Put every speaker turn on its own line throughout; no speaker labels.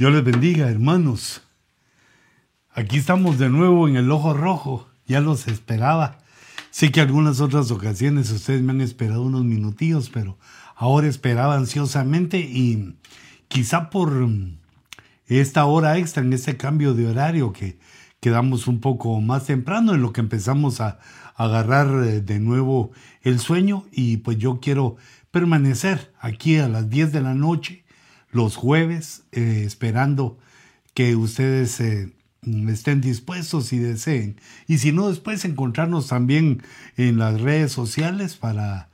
Dios les bendiga, hermanos. Aquí estamos de nuevo en el ojo rojo. Ya los esperaba. Sé que algunas otras ocasiones ustedes me han esperado unos minutillos, pero ahora esperaba ansiosamente y quizá por esta hora extra, en este cambio de horario que quedamos un poco más temprano en lo que empezamos a, agarrar eh, de nuevo el sueño y pues yo quiero permanecer aquí a las 10 de la noche los jueves eh, esperando que ustedes eh, estén dispuestos y deseen. Y si no, después encontrarnos también en las redes sociales para,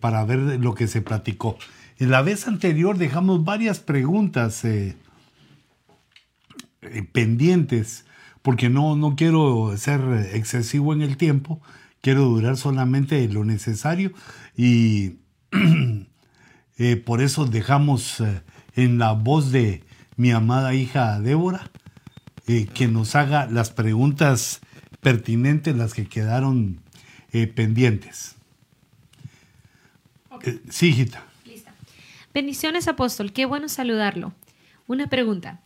para ver lo que se platicó. En la vez anterior dejamos varias preguntas pendientes porque no, no quiero ser excesivo en el tiempo, quiero durar solamente lo necesario y eh, por eso dejamos eh, en la voz de mi amada hija Débora eh, que nos haga las preguntas pertinentes, las que quedaron pendientes. sí, hijita.
Lista. Bendiciones, apóstol. Qué bueno saludarlo. Una pregunta.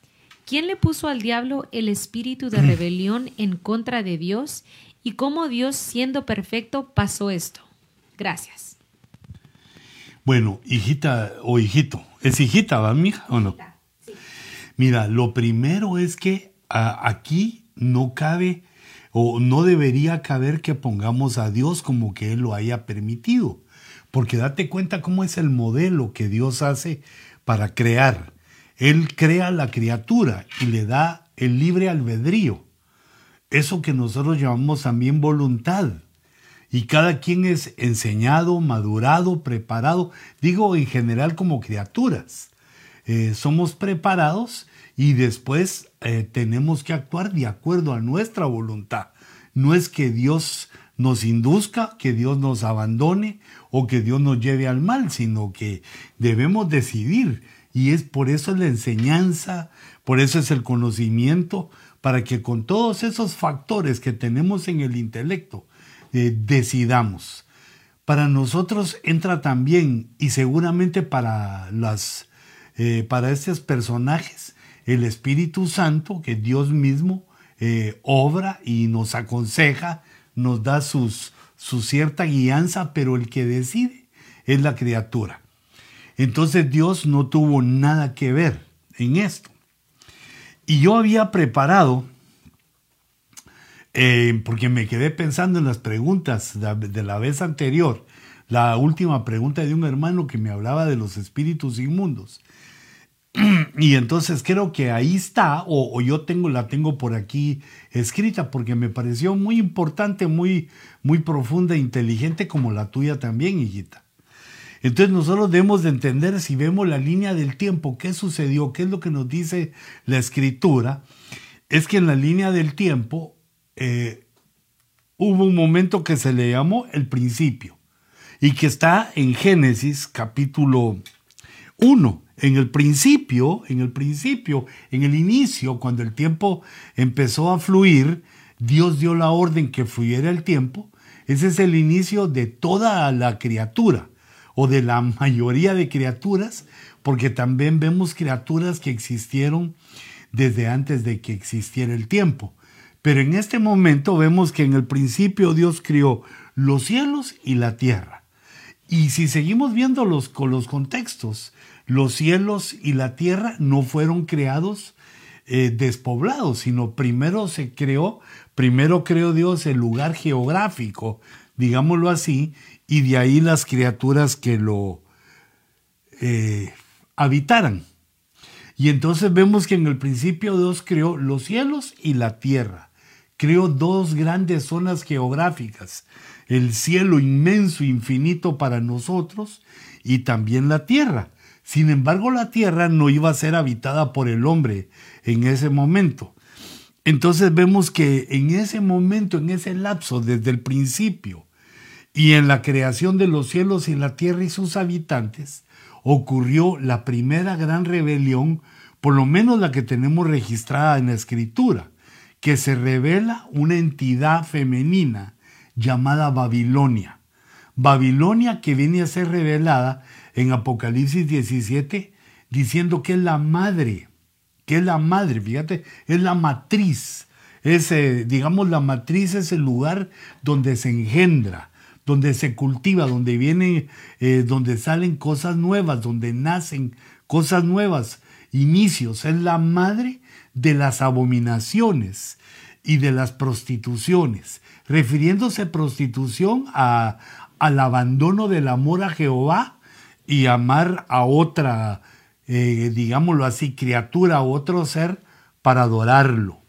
¿Quién le puso al diablo el espíritu de rebelión en contra de Dios y cómo Dios, siendo perfecto, pasó esto? Gracias.
Bueno, hijita o hijito, ¿es hijita, va, mija o no? Sí. Mira, lo primero es que aquí no cabe o no debería caber que pongamos a Dios como que Él lo haya permitido, porque date cuenta cómo es el modelo que Dios hace para crear. Él crea la criatura y le da el libre albedrío. Eso que nosotros llamamos también voluntad. Y cada quien es enseñado, madurado, preparado, digo en general como criaturas. Eh, somos preparados y después eh, tenemos que actuar de acuerdo a nuestra voluntad. No es que Dios nos induzca, que Dios nos abandone o que Dios nos lleve al mal, sino que debemos decidir y es por eso la enseñanza, por eso es el conocimiento, para que con todos esos factores que tenemos en el intelecto eh, decidamos. Para nosotros entra también, y seguramente para, las, eh, para estos personajes, el Espíritu Santo, que Dios mismo eh, obra y nos aconseja, nos da sus, su cierta guianza, pero el que decide es la criatura. Entonces Dios no tuvo nada que ver en esto. Y yo había preparado, eh, porque me quedé pensando en las preguntas de la vez anterior, la última pregunta de un hermano que me hablaba de los espíritus inmundos. Y entonces creo que ahí está, o, yo tengo, la tengo por aquí escrita, porque me pareció muy importante, muy, muy profunda e inteligente, como la tuya también, hijita. Entonces nosotros debemos de entender si vemos la línea del tiempo, qué sucedió, qué es lo que nos dice la escritura, es que en la línea del tiempo eh, hubo un momento que se le llamó el principio y que está en Génesis capítulo 1. En el principio, en el principio, en el inicio, cuando el tiempo empezó a fluir, Dios dio la orden que fluyera el tiempo. Ese es el inicio de toda la criatura o de la mayoría de criaturas, porque también vemos criaturas que existieron desde antes de que existiera el tiempo. Pero en este momento vemos que en el principio Dios crió los cielos y la tierra. Y si seguimos viendo con los contextos, los cielos y la tierra no fueron creados eh, despoblados, sino primero se creó, primero creó Dios el lugar geográfico, digámoslo así, y de ahí las criaturas que lo eh, habitaran. Y entonces vemos que en el principio Dios creó los cielos y la tierra. Creó dos grandes zonas geográficas, el cielo inmenso, infinito para nosotros y también la tierra. Sin embargo, la tierra no iba a ser habitada por el hombre en ese momento. Entonces vemos que en ese momento, en ese lapso, desde el principio, y en la creación de los cielos y la tierra y sus habitantes ocurrió la primera gran rebelión, por lo menos la que tenemos registrada en la escritura, que se revela una entidad femenina llamada Babilonia. Babilonia que viene a ser revelada en Apocalipsis 17 diciendo que es la madre que es la madre, fíjate, es la matriz. Es, eh, digamos, la matriz es el lugar donde se engendra, donde se cultiva, donde viene, eh, donde salen cosas nuevas, donde nacen cosas nuevas, inicios. Es la madre de las abominaciones y de las prostituciones, refiriéndose prostitución a, al abandono del amor a Jehová y amar a otra, eh, digámoslo así, criatura, o otro ser para adorarlo.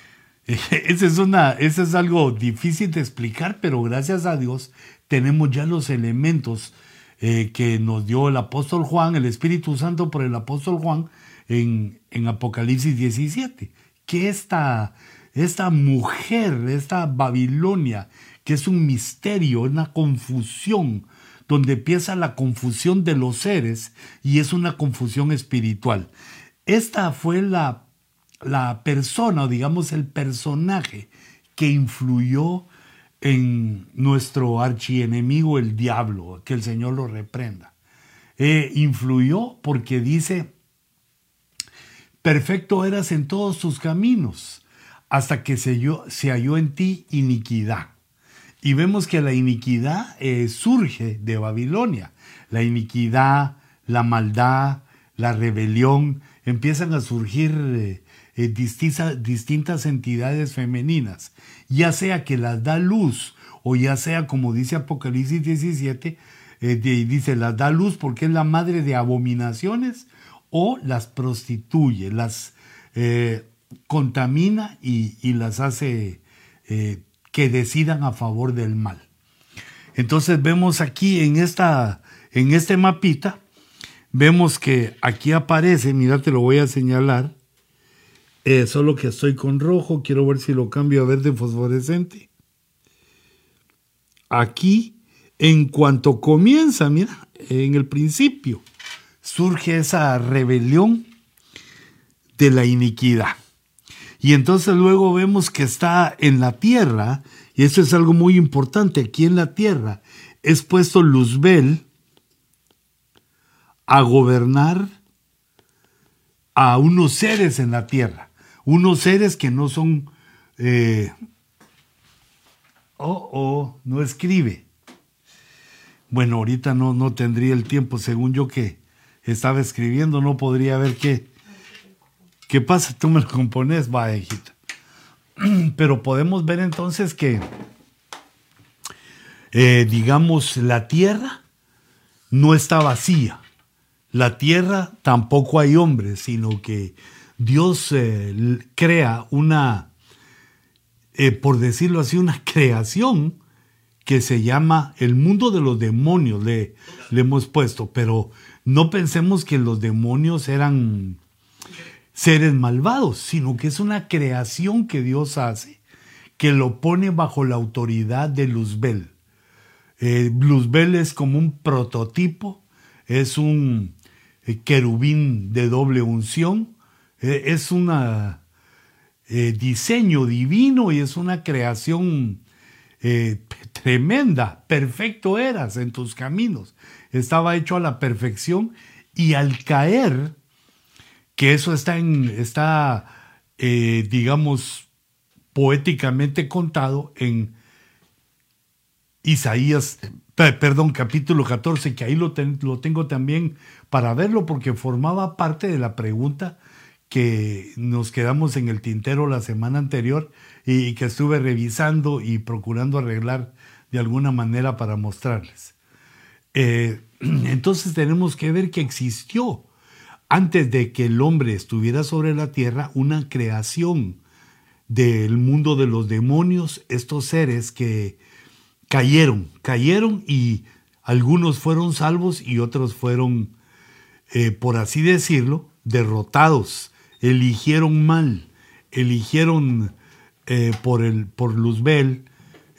Ese es, una, es algo difícil de explicar, pero gracias a Dios tenemos ya los elementos eh, que nos dio el apóstol Juan, el Espíritu Santo por el apóstol Juan en, Apocalipsis 17, que esta, esta mujer, esta Babilonia, que es un misterio, una confusión, donde empieza la confusión de los seres y es una confusión espiritual. Esta fue la, la persona, o digamos el personaje, que influyó en nuestro archienemigo el diablo, que el Señor lo reprenda. Eh, influyó porque dice, perfecto eras en todos tus caminos, hasta que se, halló en ti iniquidad. Y vemos que la iniquidad eh, surge de Babilonia. La iniquidad, la maldad, la rebelión, empiezan a surgir eh, eh, distintas entidades femeninas, ya sea que las da luz o ya sea como dice Apocalipsis 17, dice las da luz porque es la madre de abominaciones o las prostituye, las contamina y, y, las hace que decidan a favor del mal. Entonces vemos aquí en, esta, en este mapita, vemos que aquí aparece, mira, te lo voy a señalar, eh, solo que estoy con rojo, quiero ver si lo cambio a verde fosforescente. Aquí, en cuanto comienza, mira, en el principio, surge esa rebelión de la iniquidad. Y entonces luego vemos que está en la tierra, y eso es algo muy importante, aquí en la tierra es puesto Luzbel a gobernar a unos seres en la tierra, unos seres que no son... Eh, oh, oh, no escribe. Bueno, ahorita no, no tendría el tiempo, según yo que estaba escribiendo, no podría ver qué, ¿Qué pasa? Tú me lo compones, va, hijita. Pero podemos ver entonces que, eh, digamos, la tierra no está vacía. La tierra tampoco hay hombres, sino que Dios eh, crea una, eh, por decirlo así, una creación que se llama el mundo de los demonios, le, le hemos puesto, pero no pensemos que los demonios eran seres malvados, sino que es una creación que Dios hace, que lo pone bajo la autoridad de Luzbel. Eh, Luzbel es como un prototipo, es un eh, querubín de doble unción, eh, es un diseño divino y es una creación tremenda. Perfecto eras en tus caminos. Estaba hecho a la perfección y al caer, que eso está, en, está eh, digamos, poéticamente contado en Isaías, perdón, capítulo 14, que ahí lo, lo tengo también para verlo porque formaba parte de la pregunta que nos quedamos en el tintero la semana anterior y que estuve revisando y procurando arreglar de alguna manera para mostrarles. Eh, entonces tenemos que ver que existió antes de que el hombre estuviera sobre la tierra, una creación del mundo de los demonios, estos seres que cayeron, cayeron y algunos fueron salvos y otros fueron, eh, por así decirlo, derrotados, eligieron mal, eligieron eh, por, el, por Luzbel,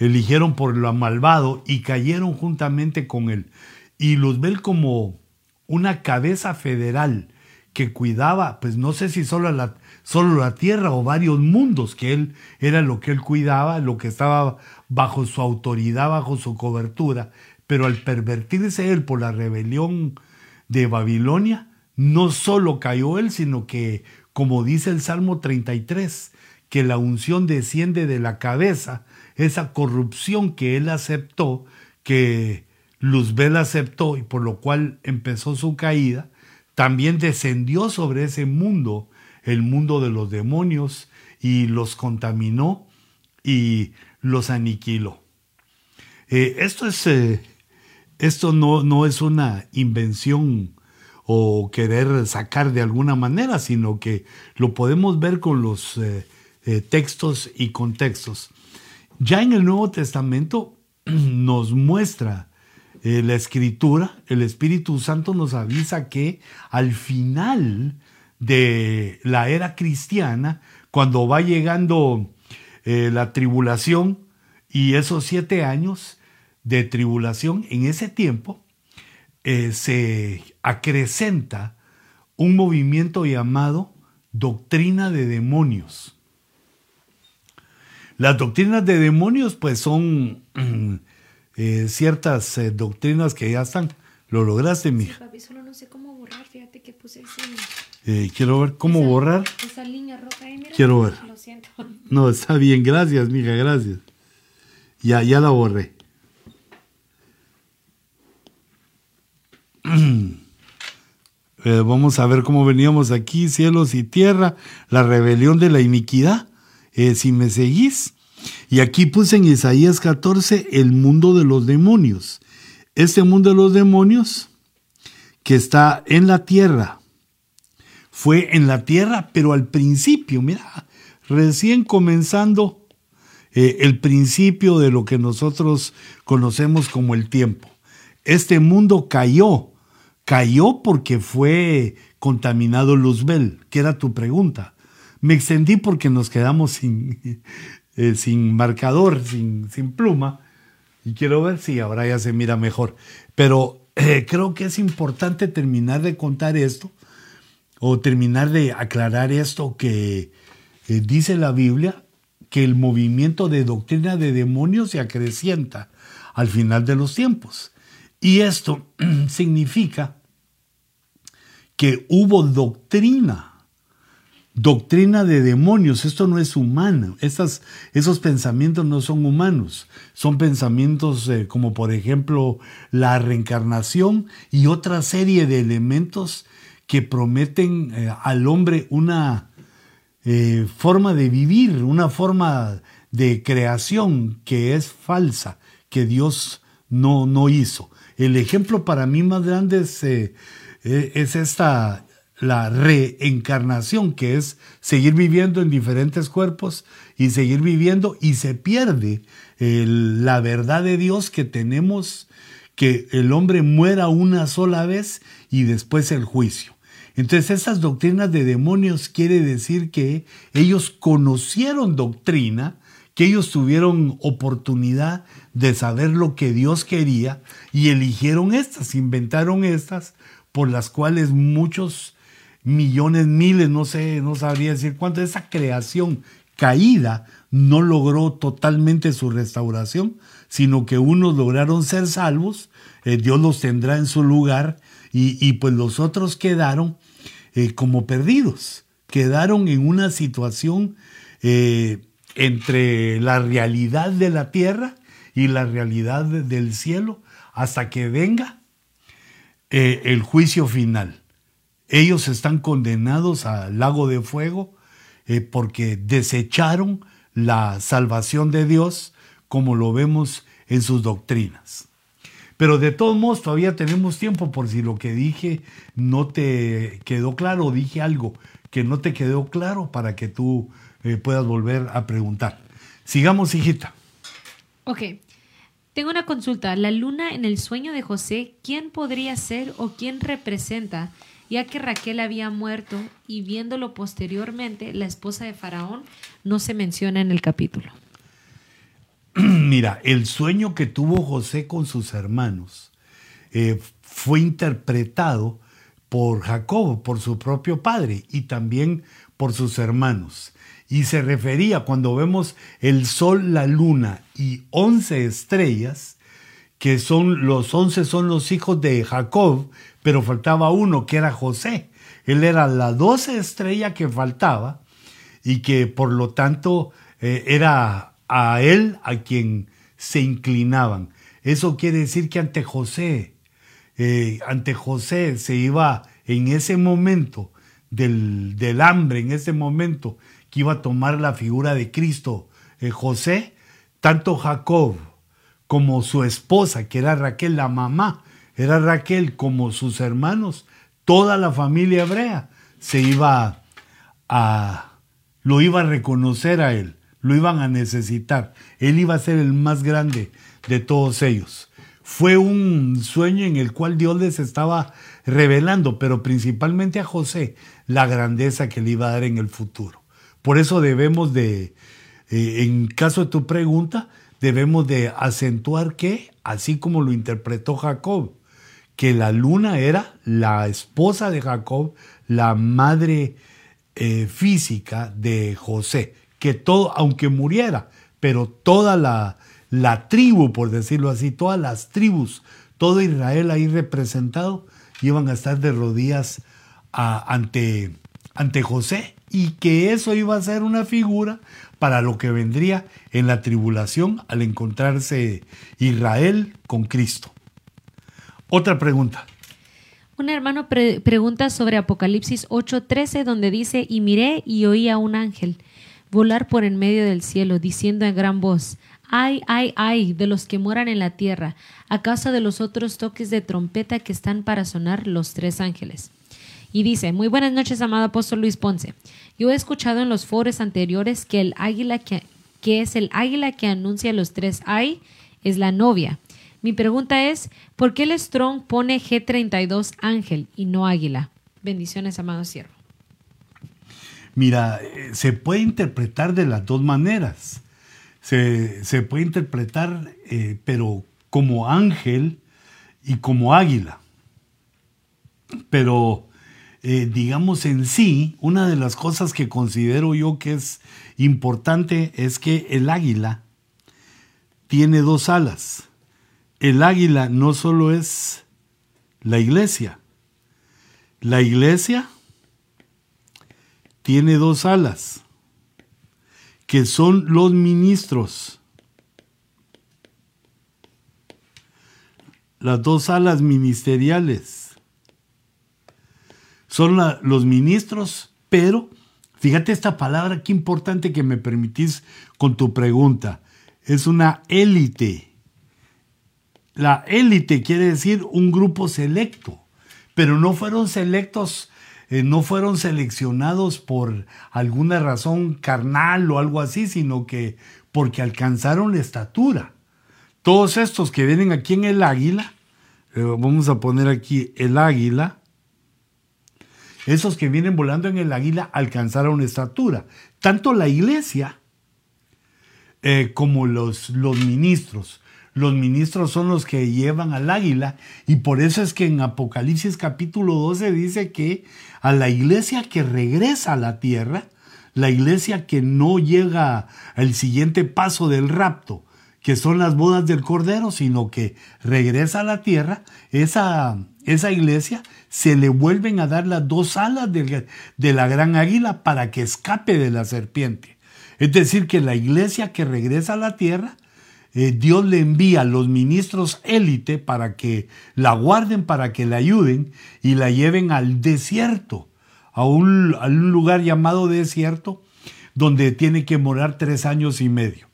eligieron por lo malvado y cayeron juntamente con él. Y Luzbel como una cabeza federal que cuidaba, pues no sé si solo la, solo la tierra o varios mundos, que él era lo que él cuidaba, lo que estaba bajo su autoridad, bajo su cobertura, pero al pervertirse él por la rebelión de Babilonia, no solo cayó él, sino que como dice el Salmo 33, que la unción desciende de la cabeza, esa corrupción que él aceptó, que Luzbel aceptó y por lo cual empezó su caída, también descendió sobre ese mundo, el mundo de los demonios, y los contaminó y los aniquiló. Eh, esto es, eh, esto no, no es una invención o querer sacar de alguna manera, sino que lo podemos ver con los eh, textos y contextos. Ya en el Nuevo Testamento nos muestra la escritura, el Espíritu Santo nos avisa que al final de la era cristiana, cuando va llegando la tribulación y esos siete años, de tribulación, en ese tiempo eh, se acrecenta un movimiento llamado doctrina de demonios. Las doctrinas de demonios pues son eh, ciertas eh, doctrinas que ya están. ¿Lo lograste, mija?
papi, solo no sé cómo borrar, fíjate que puse
quiero ver cómo borrar.
Esa línea roja ahí, mira.
Quiero ver.
Lo siento.
No, está bien, gracias, mija, gracias. Ya, ya la borré. Eh, vamos a ver cómo veníamos aquí, cielos y tierra, la rebelión de la iniquidad, eh, si me seguís. Y aquí puse en Isaías 14 el mundo de los demonios. Este mundo de los demonios que está en la tierra, fue en la tierra, pero al principio, mira, recién comenzando eh, el principio de lo que nosotros conocemos como el tiempo. Este mundo cayó cayó porque fue contaminado Luzbel, que era tu pregunta. Me extendí porque nos quedamos sin, eh, sin marcador, sin, sin, pluma, y quiero ver si ahora ya se mira mejor. Pero eh, creo que es importante terminar de contar esto, o terminar de aclarar esto que eh, dice la Biblia, que el movimiento de doctrina de demonios se acrecienta al final de los tiempos. Y esto significa que hubo doctrina, doctrina de demonios. Esto no es humano. esos pensamientos no son humanos. Son pensamientos eh, como por ejemplo la reencarnación y otra serie de elementos que prometen eh, al hombre una eh, forma de vivir, una forma de creación que es falsa, que Dios no, no hizo. El ejemplo para mí más grande es, es esta, la reencarnación, que es seguir viviendo en diferentes cuerpos y seguir viviendo y se pierde la verdad de Dios que tenemos, que el hombre muera una sola vez y después el juicio. Entonces esas doctrinas de demonios quiere decir que ellos conocieron doctrina, que ellos tuvieron oportunidad de saber lo que Dios quería y eligieron estas, inventaron estas, por las cuales muchos millones, miles, no sé, no sabría decir cuánto, esa creación caída no logró totalmente su restauración, sino que unos lograron ser salvos, eh, Dios los tendrá en su lugar y, pues los otros quedaron eh, como perdidos, quedaron en una situación eh, entre la realidad de la tierra y la realidad del cielo hasta que venga el juicio final. Ellos están condenados al lago de fuego eh, porque desecharon la salvación de Dios como lo vemos en sus doctrinas. Pero de todos modos todavía tenemos tiempo por si lo que dije no te quedó claro, dije algo que no te quedó claro para que tú eh, puedas volver a preguntar. Sigamos, hijita.
Ok. Tengo una consulta. La luna en el sueño de José, ¿quién podría ser o quién representa? Ya que Raquel había muerto y viéndolo posteriormente, la esposa de Faraón no se menciona en el capítulo.
Mira, el sueño que tuvo José con sus hermanos eh, fue interpretado por Jacob, por su propio padre y también por sus hermanos. Y se refería cuando vemos el sol, la luna y once estrellas, que son los once son los hijos de Jacob, pero faltaba uno que era José. Él era la doce estrella que faltaba y que por lo tanto eh, era a él a quien se inclinaban. Eso quiere decir que ante José, eh, ante José se iba en ese momento del, del, hambre, en ese momento que iba a tomar la figura de Cristo, eh, José, tanto Jacob como su esposa, que era Raquel, la mamá, era Raquel, como sus hermanos, toda la familia hebrea se iba a, lo iba a reconocer a él, lo iban a necesitar. Él iba a ser el más grande de todos ellos. Fue un sueño en el cual Dios les estaba revelando, pero principalmente a José, la grandeza que le iba a dar en el futuro. Por eso debemos de, eh, en caso de tu pregunta, debemos de acentuar que, así como lo interpretó Jacob, que la luna era la esposa de Jacob, la madre eh, física de José, que todo, aunque muriera, pero toda la, la tribu, por decirlo así, todas las tribus, todo Israel ahí representado, iban a estar de rodillas ante, ante José y que eso iba a ser una figura para lo que vendría en la tribulación al encontrarse Israel con Cristo. Otra pregunta.
Un hermano pregunta sobre Apocalipsis 8:13 donde dice, y miré y oí a un ángel volar por en medio del cielo, diciendo en gran voz, ay, ay, ay, de los que moran en la tierra, a causa de los otros toques de trompeta que están para sonar los tres ángeles. Y dice, muy buenas noches, amado apóstol Luis Ponce. Yo he escuchado en los foros anteriores que el águila que, que es el águila que anuncia los tres ay, es la novia. Mi pregunta es, ¿por qué el Strong pone G32 ángel y no águila? Bendiciones, amado siervo.
Mira, eh, se puede interpretar de las dos maneras. Se, puede interpretar, eh, pero como ángel y como águila. Pero, eh, digamos en sí, una de las cosas que considero yo que es importante es que el águila tiene dos alas el águila no solo es la iglesia, la iglesia tiene dos alas, que son los ministros. Las dos alas ministeriales son los ministros, pero fíjate esta palabra, qué importante que me permitís con tu pregunta. Es una élite la élite quiere decir un grupo selecto, pero no fueron selectos, eh, no fueron seleccionados por alguna razón carnal o algo así, sino que porque alcanzaron la estatura. Todos estos que vienen aquí en el águila, eh, vamos a poner aquí el águila, esos que vienen volando en el águila alcanzaron estatura. Tanto la iglesia eh, como los, los ministros los ministros son los que llevan al águila y por eso es que en Apocalipsis capítulo 12 dice que a la iglesia que regresa a la tierra, la iglesia que no llega al siguiente paso del rapto, que son las bodas del Cordero, sino que regresa a la tierra, esa, esa iglesia se le vuelven a dar las dos alas de, de la gran águila para que escape de la serpiente. Es decir, que la iglesia que regresa a la tierra eh, Dios le envía a los ministros élite para que la guarden, para que la ayuden y la lleven al desierto, a un, a un lugar llamado desierto, donde tiene que morar tres años y medio.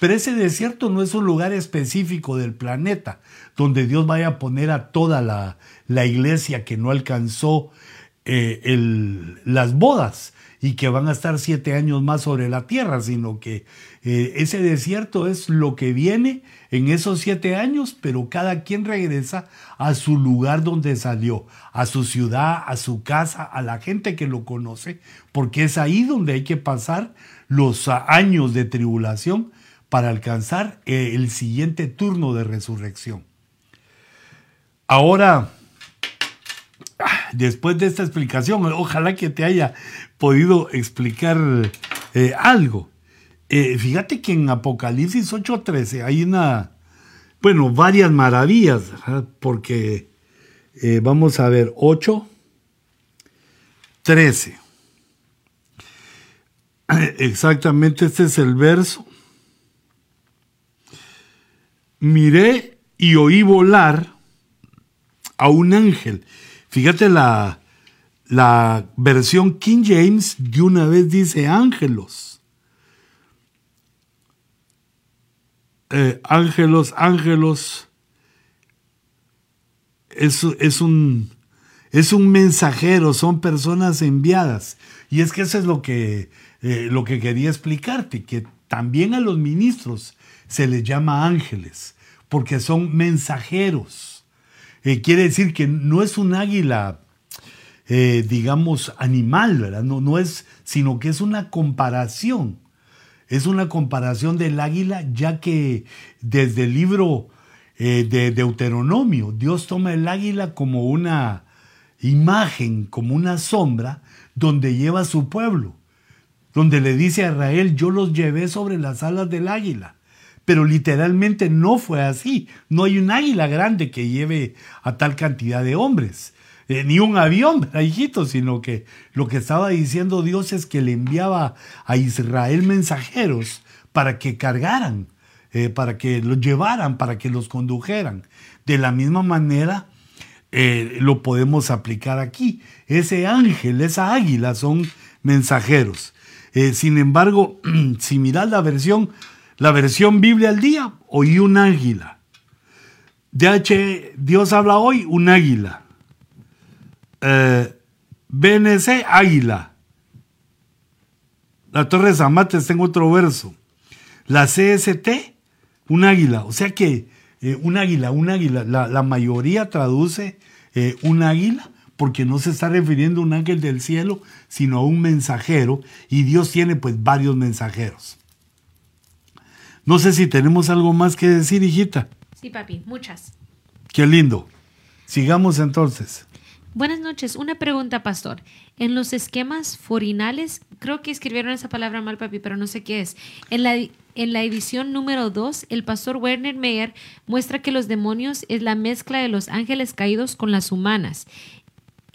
Pero ese desierto no es un lugar específico del planeta, donde Dios vaya a poner a toda la, la iglesia que no alcanzó eh, las bodas y que van a estar siete años más sobre la tierra, sino que eh, ese desierto es lo que viene en esos siete años, pero cada quien regresa a su lugar donde salió, a su ciudad, a su casa, a la gente que lo conoce, porque es ahí donde hay que pasar los años de tribulación para alcanzar eh, el siguiente turno de resurrección. Ahora, ah, después de esta explicación, ojalá que te haya podido explicar eh, algo. Eh, fíjate que en Apocalipsis 8:13 hay una, bueno, varias maravillas, porque eh, vamos a ver 8, 13. Exactamente este es el verso. Miré y oí volar a un ángel. Fíjate la, la versión King James de una vez dice ángelos. Eh, ángelos, ángelos. Es, es, un, es un mensajero, son personas enviadas. Y es que eso es lo que, eh, lo que quería explicarte, que también a los ministros se les llama ángeles, porque son mensajeros. Eh, quiere decir que no es un águila, eh, digamos, animal. No, no es, sino que es una comparación. Es una comparación del águila, ya que desde el libro de Deuteronomio, Dios toma el águila como una imagen, como una sombra, donde lleva a su pueblo, donde le dice a Israel, yo los llevé sobre las alas del águila. Pero literalmente no fue así. No hay un águila grande que lleve a tal cantidad de hombres. Ni un avión, hijito, sino que lo que estaba diciendo Dios es que le enviaba a Israel mensajeros para que cargaran, eh, para que los llevaran, para que los condujeran. De la misma manera, eh, lo podemos aplicar aquí. Ese ángel, esa águila son mensajeros. Eh, sin embargo, si miras la versión, la versión Biblia al día, oí un águila. Dios habla hoy, un águila. Eh, BNC, águila. La Torre de Zamate está en otro verso. La CST, un águila. O sea que eh, un águila, un águila. La, mayoría traduce eh, un águila porque no se está refiriendo a un ángel del cielo, sino a un mensajero, y Dios tiene pues varios mensajeros. No sé si tenemos algo más que decir, hijita.
Sí, papi, muchas.
Qué lindo. Sigamos entonces.
Buenas noches. Una pregunta, pastor. En los esquemas forinales, creo que escribieron esa palabra mal, papi, pero no sé qué es. En la, en la edición número 2, el pastor Werner Meyer muestra que los demonios es la mezcla de los ángeles caídos con las humanas.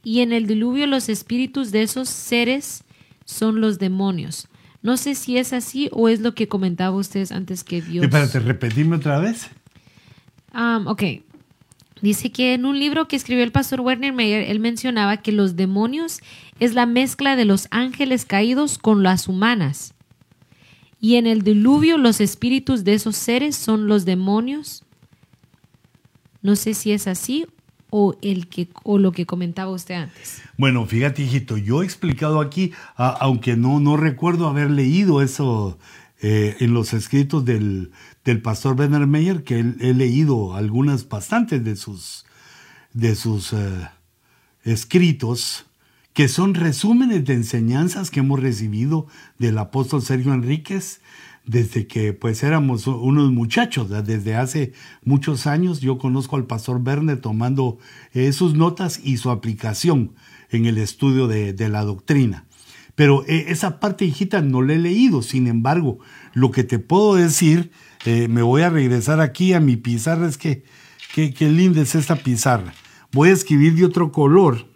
Y en el diluvio los espíritus de esos seres son los demonios. No sé si es así o es lo que comentaba ustedes antes que Dios.
Espérate, repetime otra vez.
Um, ok. Dice que en un libro que escribió el pastor Werner Meyer, él mencionaba que los demonios es la mezcla de los ángeles caídos con las humanas. Y en el diluvio los espíritus de esos seres son los demonios. No sé si es así o, el que, o lo que comentaba usted antes.
Bueno, fíjate, hijito, yo he explicado aquí, aunque no, no recuerdo haber leído eso eh, en los escritos del, del pastor Werner Meyer, que he, leído algunas bastantes de sus, de sus eh, escritos, que son resúmenes de enseñanzas que hemos recibido del apóstol Sergio Enríquez desde que pues éramos unos muchachos, desde hace muchos años yo conozco al pastor Werner tomando eh, sus notas y su aplicación en el estudio de, la doctrina. Pero eh, esa parte, hijita, no la he leído. Sin embargo, lo que te puedo decir eh, me voy a regresar aquí a mi pizarra. Es que, qué, linda es esta pizarra. Voy a escribir de otro color.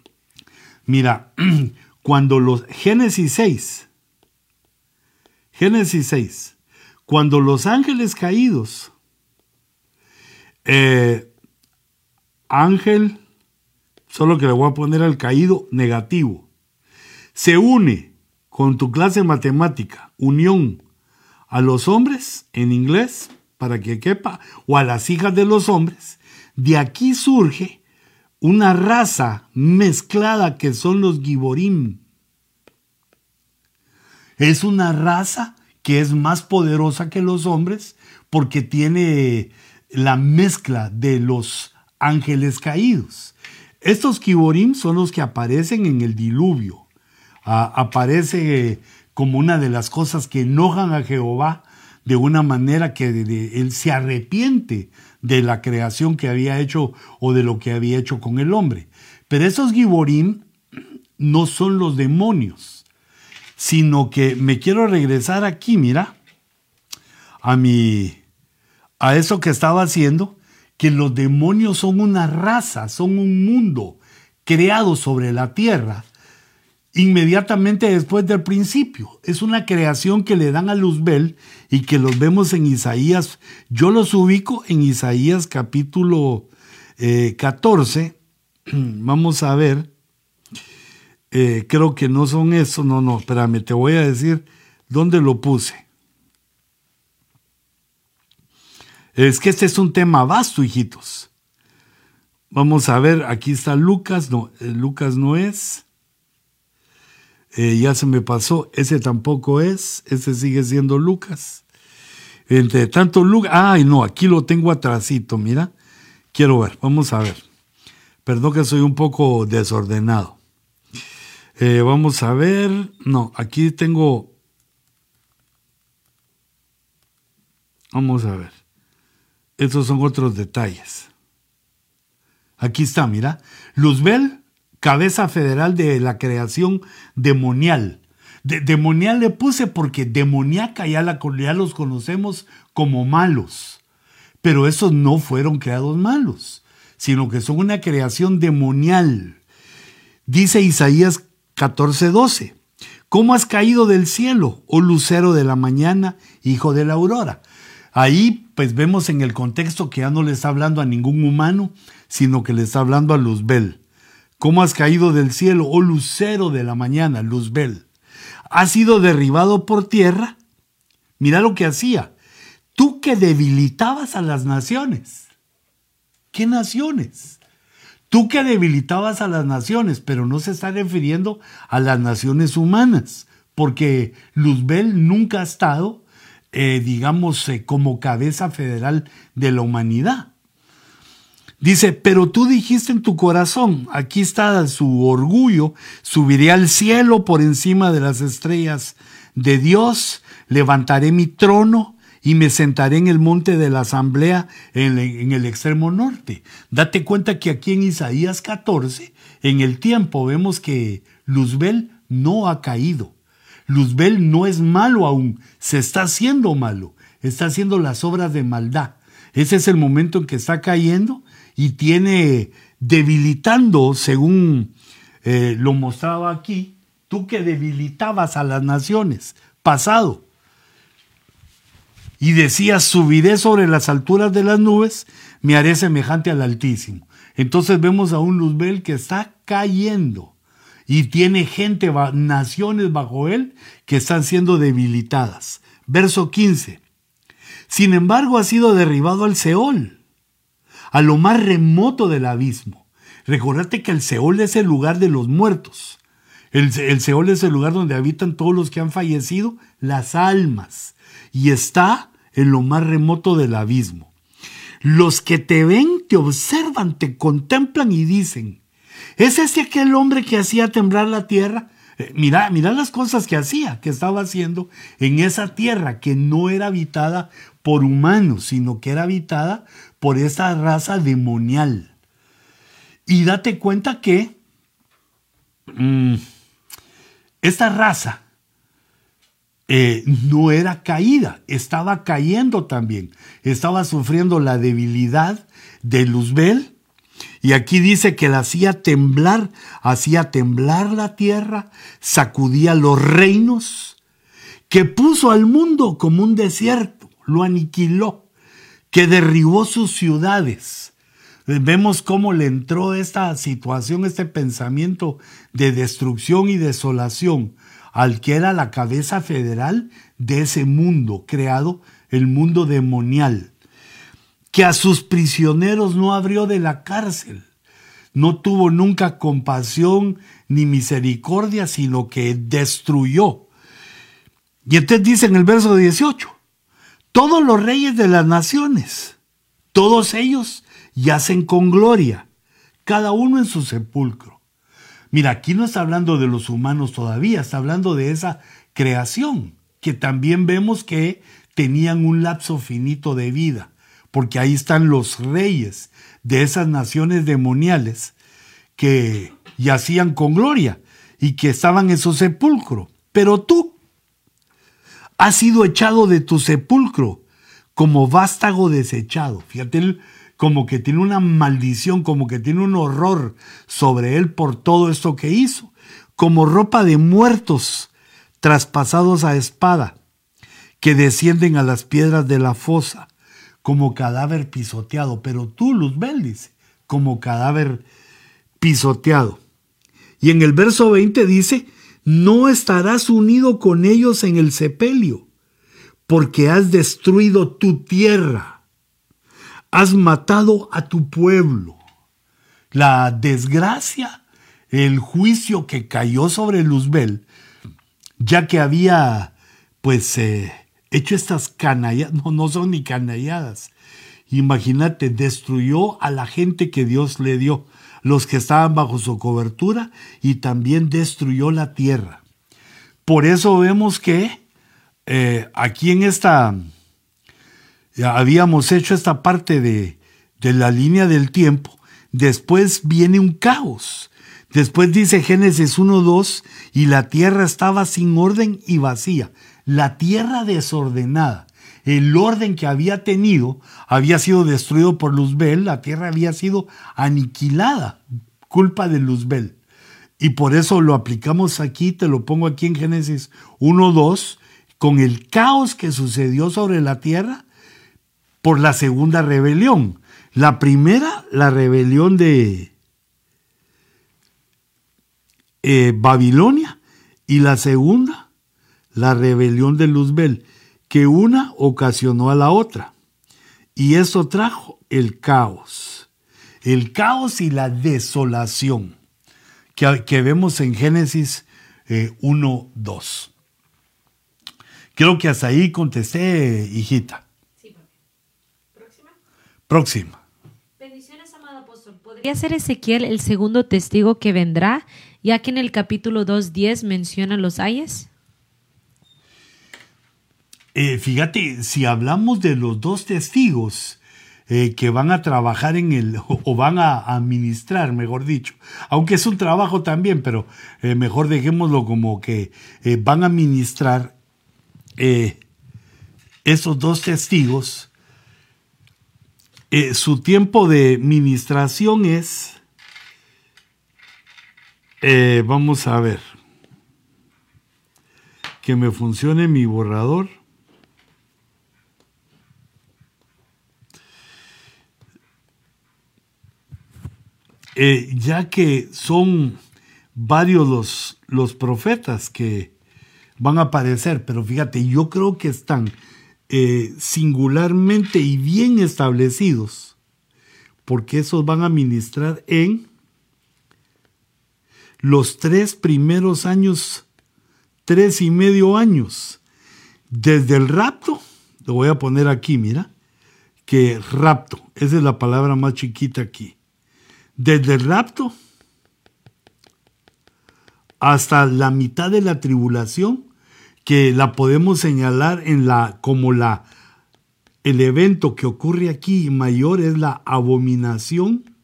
Mira, cuando los Génesis 6, Génesis 6, cuando los ángeles caídos, eh, ángel, solo que le voy a poner al caído negativo, se une con tu clase matemática, unión, a los hombres en inglés, para que quepa, o a las hijas de los hombres, de aquí surge una raza mezclada que son los Giborim. Es una raza que es más poderosa que los hombres porque tiene la mezcla de los ángeles caídos. Estos Giborim son los que aparecen en el diluvio. Ah, aparece como una de las cosas que enojan a Jehová de una manera que él se arrepiente de la creación que había hecho o de lo que había hecho con el hombre. Pero esos Giborim no son los demonios, sino que me quiero regresar aquí, mira, a mi a eso que estaba haciendo, que los demonios son una raza, son un mundo creado sobre la tierra inmediatamente después del principio. Es una creación que le dan a Luzbel y que los vemos en Isaías. Yo los ubico en Isaías capítulo 14. Eh, Vamos a ver. Eh, creo que no son eso. No, no, espérame, te voy a decir dónde lo puse. Es que este es un tema vasto, hijitos. Vamos a ver, aquí está Lucas. No, eh, Lucas no es. Eh, ya se me pasó, ese tampoco es, ese sigue siendo Lucas. Entre tanto, Lucas, ay no, aquí lo tengo atrasito, mira, quiero ver, vamos a ver. Perdón que soy un poco desordenado. Eh, vamos a ver, no, aquí tengo, vamos a ver, estos son otros detalles. Aquí está, mira, Luzbel cabeza federal de la creación demonial. demonial le puse porque demoníaca ya, la, los conocemos como malos. Pero esos no fueron creados malos, sino que son una creación demonial. Dice Isaías 14:12, ¿cómo has caído del cielo, oh lucero de la mañana, hijo de la aurora? Ahí pues vemos en el contexto que ya no le está hablando a ningún humano, sino que le está hablando a Luzbel. ¿Cómo has caído del cielo, oh lucero de la mañana, Luzbel? ¿Has sido derribado por tierra? Mira lo que hacía. Tú que debilitabas a las naciones. ¿Qué naciones? Tú que debilitabas a las naciones, pero no se está refiriendo a las naciones humanas, porque Luzbel nunca ha estado, eh, digamos, eh, como cabeza federal de la humanidad. Dice, pero tú dijiste en tu corazón, aquí está su orgullo, subiré al cielo por encima de las estrellas de Dios, levantaré mi trono y me sentaré en el monte de la asamblea en, el extremo norte. Date cuenta que aquí en Isaías 14, en el tiempo, vemos que Luzbel no ha caído. Luzbel no es malo aún, se está haciendo malo, está haciendo las obras de maldad. Ese es el momento en que está cayendo y tiene debilitando, según eh, lo mostraba aquí, tú que debilitabas a las naciones, pasado. Y decías, subiré sobre las alturas de las nubes, me haré semejante al Altísimo. Entonces vemos a un Luzbel que está cayendo y tiene gente, naciones bajo él que están siendo debilitadas. Verso 15. Sin embargo, ha sido derribado al Seol a lo más remoto del abismo. Recordate que el Seol es el lugar de los muertos. El, Seol es el lugar donde habitan todos los que han fallecido, las almas. Y está en lo más remoto del abismo. Los que te ven, te observan, te contemplan y dicen, ¿es ese aquel hombre que hacía temblar la tierra? Eh, mira, mira las cosas que hacía, que estaba haciendo en esa tierra que no era habitada por humanos, sino que era habitada por esa raza demonial. Y date cuenta que mm, esta raza eh, no era caída, estaba cayendo también, estaba sufriendo la debilidad de Luzbel. Y aquí dice que la hacía temblar, hacía temblar la tierra, sacudía los reinos, que puso al mundo como un desierto, lo aniquiló que derribó sus ciudades. Vemos cómo le entró esta situación, este pensamiento de destrucción y desolación al que era la cabeza federal de ese mundo creado, el mundo demonial, que a sus prisioneros no abrió de la cárcel, no tuvo nunca compasión ni misericordia, sino que destruyó. Y entonces dice en el verso 18, todos los reyes de las naciones, todos ellos yacen con gloria, cada uno en su sepulcro. Mira, aquí no está hablando de los humanos todavía, está hablando de esa creación, que también vemos que tenían un lapso finito de vida, porque ahí están los reyes de esas naciones demoniales que yacían con gloria y que estaban en su sepulcro. Pero tú, has sido echado de tu sepulcro como vástago desechado. Fíjate, como que tiene una maldición, como que tiene un horror sobre él por todo esto que hizo. como ropa de muertos traspasados a espada, que descienden a las piedras de la fosa, como cadáver pisoteado. Pero tú, Luzbel, dice, como cadáver pisoteado. Y en el verso 20 dice, no estarás unido con ellos en el sepelio, porque has destruido tu tierra, has matado a tu pueblo. La desgracia, el juicio que cayó sobre Luzbel, ya que había pues eh, hecho estas canalladas, no, no son ni canalladas. Imagínate, destruyó a la gente que Dios le dio, los que estaban bajo su cobertura, y también destruyó la tierra. Por eso vemos que eh, aquí en esta, habíamos hecho esta parte de, de la línea del tiempo, después viene un caos. Después dice Génesis 1.2, y la tierra estaba sin orden y vacía. La tierra desordenada. El orden que había tenido había sido destruido por Luzbel, la tierra había sido aniquilada, culpa de Luzbel. Y por eso lo aplicamos aquí, te lo pongo aquí en Génesis 1.2, con el caos que sucedió sobre la tierra por la segunda rebelión. La primera, la rebelión de eh, Babilonia, y la segunda, la rebelión de Luzbel, que una ocasionó a la otra. Y eso trajo el caos, el caos y la desolación que, vemos en Génesis 1, eh, 2. Creo que hasta ahí contesté, hijita. Sí, Próxima. Próxima.
Bendiciones, amado apóstol. ¿Podría ser Ezequiel el segundo testigo que vendrá, ya que en el capítulo 2.10 menciona los ayes?
Eh, fíjate, si hablamos de los dos testigos eh, que van a trabajar en el, o van a administrar, mejor dicho, aunque es un trabajo también, pero eh, mejor dejémoslo como que van a administrar esos dos testigos, su tiempo de administración es, vamos a ver, que me funcione mi borrador. Eh, ya que son varios los, los, profetas que van a aparecer, pero fíjate, yo creo que están eh, singularmente y bien establecidos, porque esos van a ministrar en los tres primeros años, tres y medio años, desde el rapto, lo voy a poner aquí, mira, que rapto, esa es la palabra más chiquita aquí desde el rapto hasta la mitad de la tribulación, que la podemos señalar en la como la el evento que ocurre aquí mayor es la abominación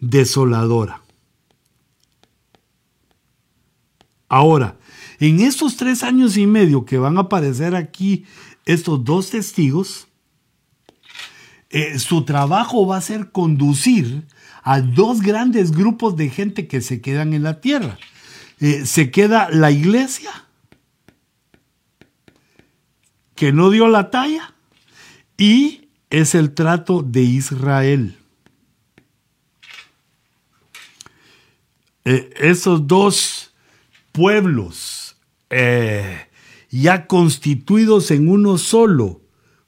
desoladora. Ahora, en estos tres años y medio que van a aparecer aquí estos dos testigos, eh, su trabajo va a ser conducir a dos grandes grupos de gente que se quedan en la tierra. Eh, se queda la iglesia, que no dio la talla, y es el trato de Israel. Eh, esos dos pueblos eh, ya constituidos en uno solo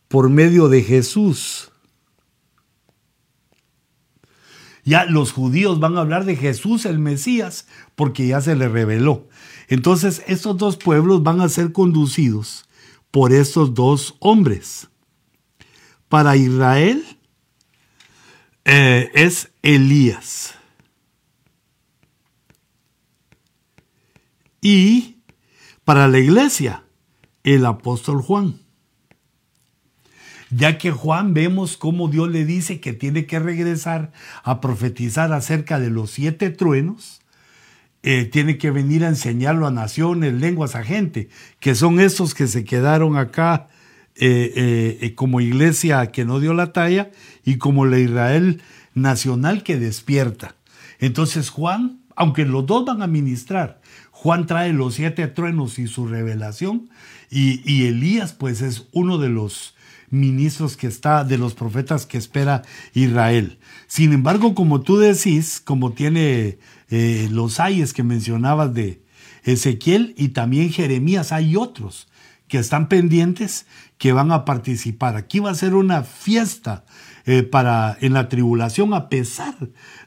por medio de Jesús Ya los judíos van a hablar de Jesús el Mesías porque ya se le reveló. Entonces estos dos pueblos van a ser conducidos por estos dos hombres. Para Israel eh, es Elías. Y para la iglesia, el apóstol Juan ya que Juan vemos cómo Dios le dice que tiene que regresar a profetizar acerca de los siete truenos, eh, tiene que venir a enseñarlo a naciones, lenguas, a gente, que son esos que se quedaron acá eh, eh, como iglesia que no dio la talla y como la Israel nacional que despierta. Entonces Juan aunque los dos van a ministrar. Juan trae los siete truenos y su revelación, y, y Elías pues es uno de los ministros que está, de los profetas que espera Israel. Sin embargo, como tú decís, como tiene eh, los ayes que mencionabas de Ezequiel y también Jeremías, hay otros que están pendientes que van a participar. Aquí va a ser una fiesta eh, para en la tribulación, a pesar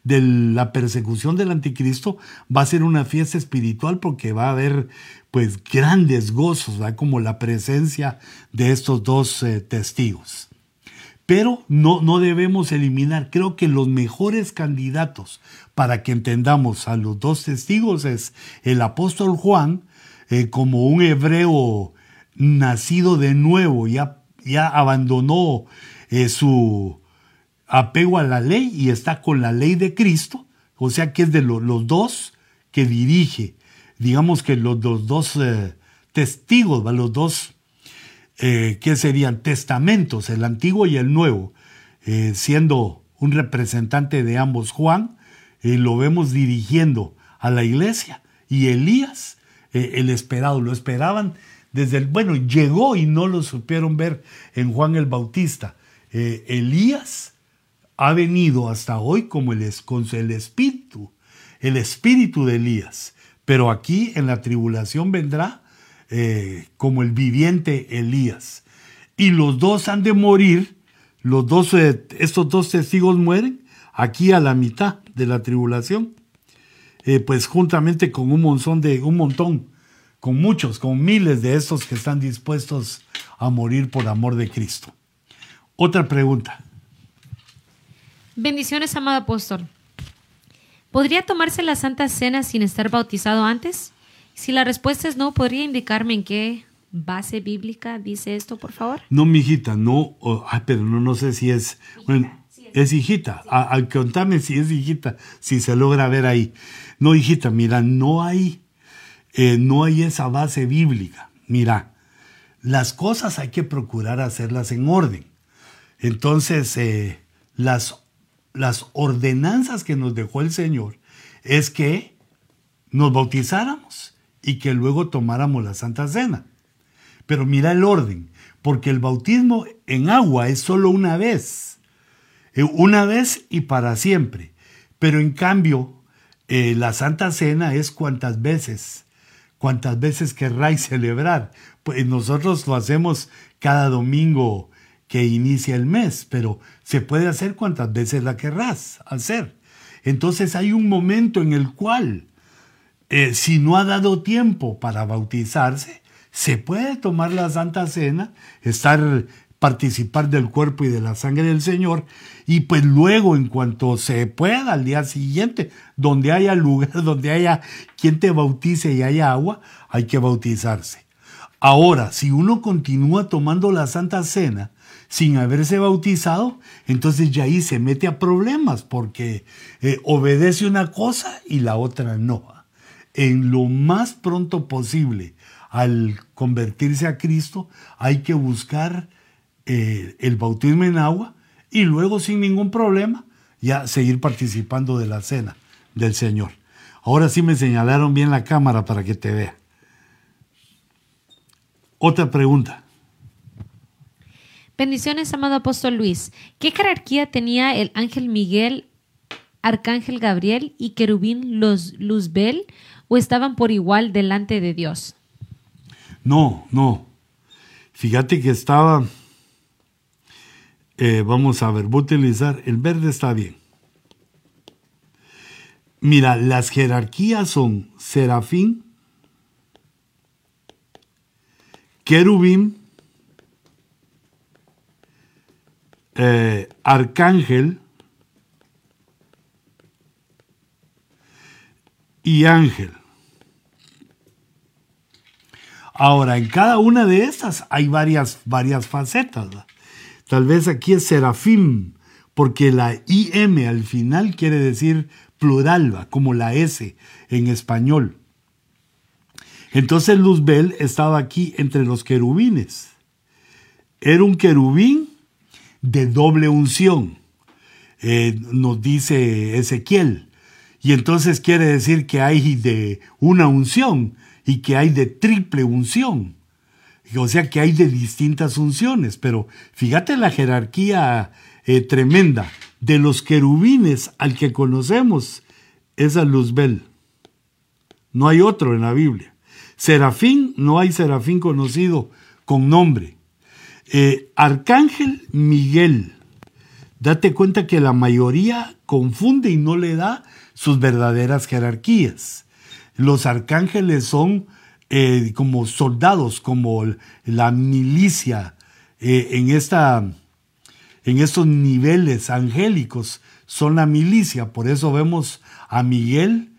de la persecución del anticristo, va a ser una fiesta espiritual porque va a haber pues grandes gozos, como la presencia de estos dos eh, testigos. Pero no, no debemos eliminar, creo que los mejores candidatos para que entendamos a los dos testigos es el apóstol Juan, eh, como un hebreo nacido de nuevo, ya, ya abandonó su, apego a la ley y está con la ley de Cristo, o sea que es de los dos que dirige, digamos que los, dos eh, testigos, los dos, eh, que serían testamentos, el antiguo y el nuevo, eh, siendo un representante de ambos, Juan, lo vemos dirigiendo a la iglesia, y Elías, el esperado, lo esperaban desde el, bueno, llegó y no lo supieron ver en Juan el Bautista. Elías, ha venido hasta hoy como el, con el espíritu, el espíritu de Elías. Pero aquí en la tribulación vendrá eh, como el viviente Elías. Y los dos han de morir, los dos, eh, estos dos testigos mueren aquí a la mitad de la tribulación. Eh, pues juntamente con un montón de, un montón, con muchos, con miles de estos que están dispuestos a morir por amor de Cristo. Otra pregunta.
Bendiciones, amado apóstol. ¿Podría tomarse la Santa Cena sin estar bautizado antes? Si la respuesta es no, ¿podría indicarme en qué base bíblica dice esto, por favor?
No, mi hijita, no, pero no, no sé si es, bueno, es. hijita. Al contame si es hijita, si se logra ver ahí. No, hijita, mira, no hay, eh, no hay esa base bíblica. Mira, las cosas hay que procurar hacerlas en orden. Entonces, eh, las las ordenanzas que nos dejó el Señor es que nos bautizáramos y que luego tomáramos la Santa Cena. Pero mira el orden, porque el bautismo en agua es solo una vez, eh, una vez y para siempre. Pero en cambio, eh, la Santa Cena es cuantas veces, cuantas veces querráis celebrar. Pues nosotros lo hacemos cada domingo que inicia el mes, pero se puede hacer cuantas veces la querrás hacer. Entonces hay un momento en el cual, eh, si no ha dado tiempo para bautizarse, se puede tomar la Santa Cena, estar, participar del cuerpo y de la sangre del Señor, y pues luego, en cuanto se pueda, al día siguiente, donde haya lugar, donde haya quien te bautice y haya agua, hay que bautizarse. Ahora, si uno continúa tomando la Santa Cena, sin haberse bautizado, entonces ya ahí se mete a problemas porque eh, obedece una cosa y la otra no. En lo más pronto posible, al convertirse a Cristo, hay que buscar eh, el bautismo en agua y luego sin ningún problema ya seguir participando de la cena del Señor. Ahora sí me señalaron bien la cámara para que te vea. Otra pregunta.
Bendiciones, amado apóstol Luis. ¿Qué jerarquía tenía el ángel Miguel, arcángel Gabriel y querubín los Luzbel o estaban por igual delante de Dios?
No, no. Fíjate que estaba, eh, vamos a ver, voy a utilizar, el verde está bien. Mira, las jerarquías son serafín, querubín, Eh, arcángel y ángel. Ahora, en cada una de estas hay varias, varias facetas. Tal vez aquí es serafín, porque la IM al final quiere decir plural, como la S en español. Entonces Luzbel estaba aquí entre los querubines. Era un querubín de doble unción, eh, nos dice Ezequiel. Y entonces quiere decir que hay de una unción y que hay de triple unción. O sea que hay de distintas unciones. Pero fíjate la jerarquía eh, tremenda. De los querubines al que conocemos es a Luzbel. No hay otro en la Biblia. Serafín, no hay serafín conocido con nombre. Eh, Arcángel Miguel. Date cuenta que la mayoría confunde y no le da sus verdaderas jerarquías. Los arcángeles son eh, como soldados, como la milicia eh, en, esta, en estos niveles angélicos, son la milicia. Por eso vemos a Miguel,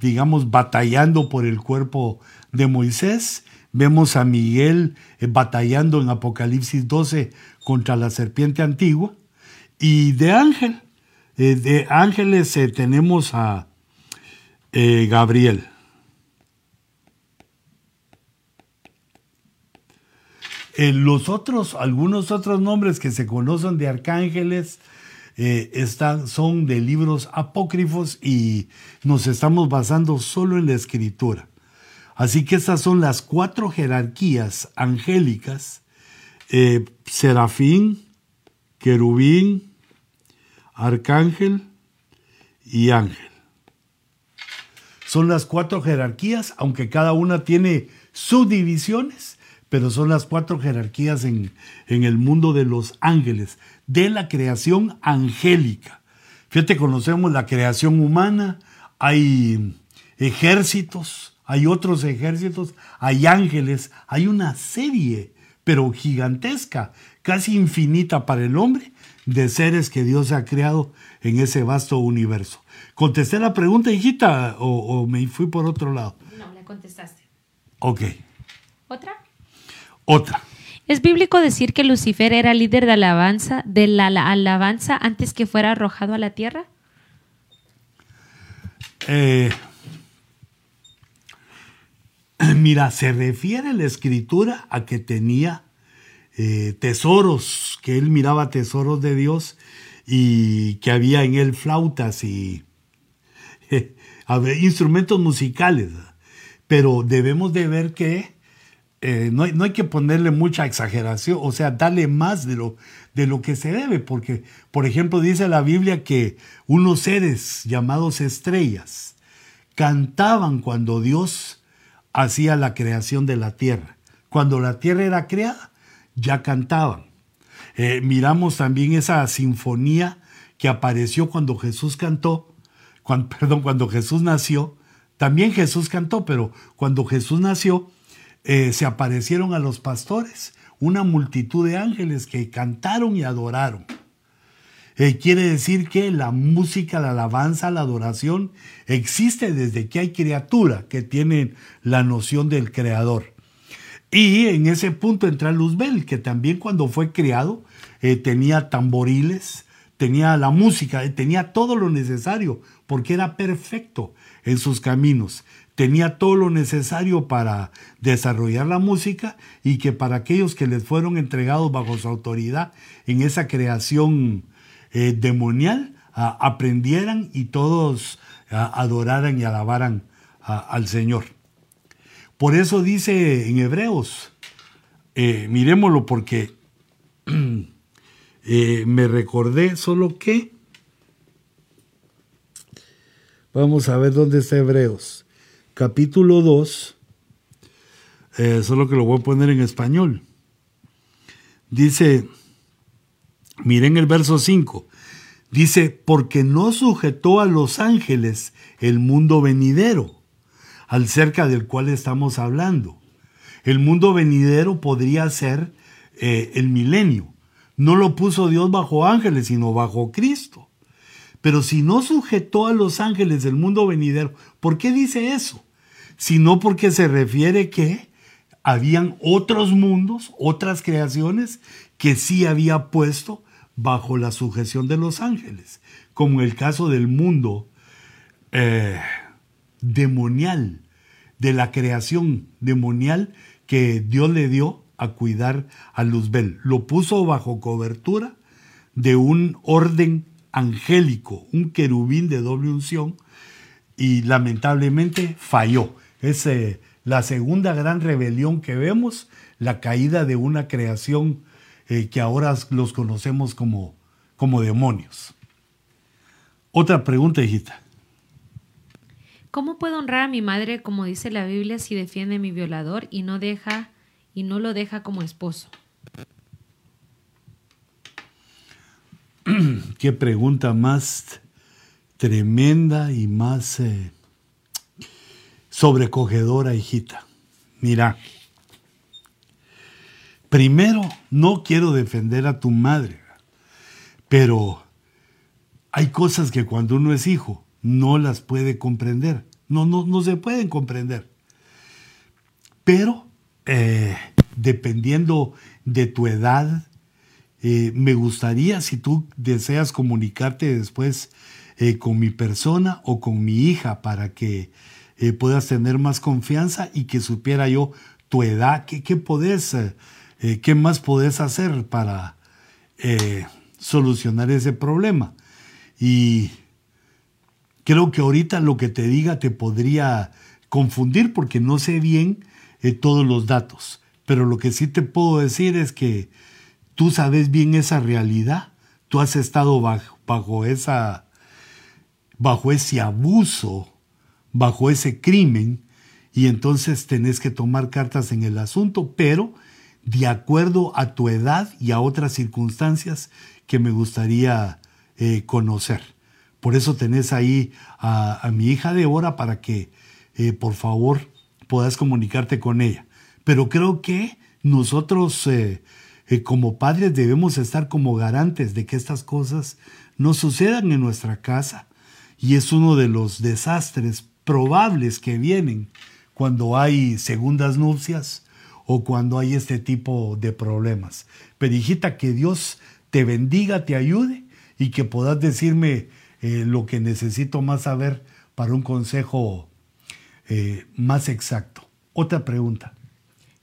digamos, batallando por el cuerpo de Moisés. Vemos a Miguel batallando en Apocalipsis 12 contra la serpiente antigua. Y de ángel, de ángeles tenemos a Gabriel. los otros, algunos otros nombres que se conocen de arcángeles eh, están, son de libros apócrifos y nos estamos basando solo en la escritura. Así que estas son las cuatro jerarquías angélicas, eh, serafín, querubín, arcángel y ángel. Son las cuatro jerarquías, aunque cada una tiene subdivisiones, pero son las cuatro jerarquías en, en el mundo de los ángeles, de la creación angélica. Fíjate, conocemos la creación humana, hay ejércitos, hay otros ejércitos, hay ángeles, hay una serie, pero gigantesca, casi infinita para el hombre, de seres que Dios ha creado en ese vasto universo. ¿Contesté la pregunta, hijita, o, o me fui por otro lado?
No, la contestaste.
Ok.
¿Otra?
Otra.
¿Es bíblico decir que Lucifer era líder de alabanza, de la alabanza antes que fuera arrojado a la tierra?
Eh, mira, se refiere la escritura a que tenía eh, tesoros, que él miraba tesoros de Dios y que había en él flautas y instrumentos musicales. Pero debemos de ver que eh, no, hay, que ponerle mucha exageración, o sea, darle más de lo, de lo que se debe, porque, por ejemplo, dice la Biblia que unos seres llamados estrellas cantaban cuando Dios hacía la creación de la tierra. Cuando la tierra era creada, ya cantaban. Eh, miramos también esa sinfonía que apareció cuando Jesús cantó, perdón, cuando Jesús nació. También Jesús cantó, pero cuando Jesús nació, eh, se aparecieron a los pastores una multitud de ángeles que cantaron y adoraron. Eh, quiere decir que la música, la alabanza, la adoración existe desde que hay criatura que tiene la noción del creador. Y en ese punto entra Luzbel, que también cuando fue criado eh, tenía tamboriles, tenía la música, tenía todo lo necesario, porque era perfecto en sus caminos tenía todo lo necesario para desarrollar la música y que para aquellos que les fueron entregados bajo su autoridad en esa creación eh, demonial, aprendieran y todos adoraran y alabaran al Señor. Por eso dice en Hebreos, eh, miremoslo porque eh, me recordé solo que, vamos a ver dónde está Hebreos capítulo 2, eh, solo que lo voy a poner en español. Dice, miren el verso 5, dice, porque no sujetó a los ángeles el mundo venidero, al cerca del cual estamos hablando. El mundo venidero podría ser eh, el milenio. No lo puso Dios bajo ángeles, sino bajo Cristo. Pero si no sujetó a los ángeles del mundo venidero, ¿por qué dice eso? Sino porque se refiere que habían otros mundos, otras creaciones que sí había puesto bajo la sujeción de los ángeles, como el caso del mundo eh, demonial, de la creación demonial que Dios le dio a cuidar a Luzbel. Lo puso bajo cobertura de un orden angélico, un querubín de doble unción, y lamentablemente falló. Es eh, la segunda gran rebelión que vemos, la caída de una creación eh, que ahora los conocemos como, como demonios. Otra pregunta, hijita.
¿Cómo puedo honrar a mi madre como dice la Biblia si defiende a mi violador y no deja y no lo deja como esposo?
Qué pregunta más tremenda y más eh, sobrecogedora, hijita. Mira, primero, no quiero defender a tu madre, pero hay cosas que cuando uno es hijo no las puede comprender. No, no, no se pueden comprender. Pero eh, dependiendo de tu edad, eh, me gustaría si tú deseas comunicarte después eh, con mi persona o con mi hija para que puedas tener más confianza y que supiera yo tu edad, qué, qué podés, qué más podés hacer para solucionar ese problema. Y creo que ahorita lo que te diga te podría confundir porque no sé bien eh, todos los datos. Pero lo que sí te puedo decir es que tú sabes bien esa realidad. Tú has estado bajo, bajo esa bajo ese abuso, bajo ese crimen, y entonces tenés que tomar cartas en el asunto, pero de acuerdo a tu edad y a otras circunstancias que me gustaría eh, conocer. Por eso tenés ahí a, mi hija de hora para que, eh, por favor, puedas comunicarte con ella. Pero creo que nosotros eh, como padres debemos estar como garantes de que estas cosas no sucedan en nuestra casa. Y es uno de los desastres probables que vienen cuando hay segundas nupcias o cuando hay este tipo de problemas. Pero hijita, que Dios te bendiga, te ayude y que puedas decirme eh, lo que necesito más saber para un consejo eh, más exacto. Otra pregunta.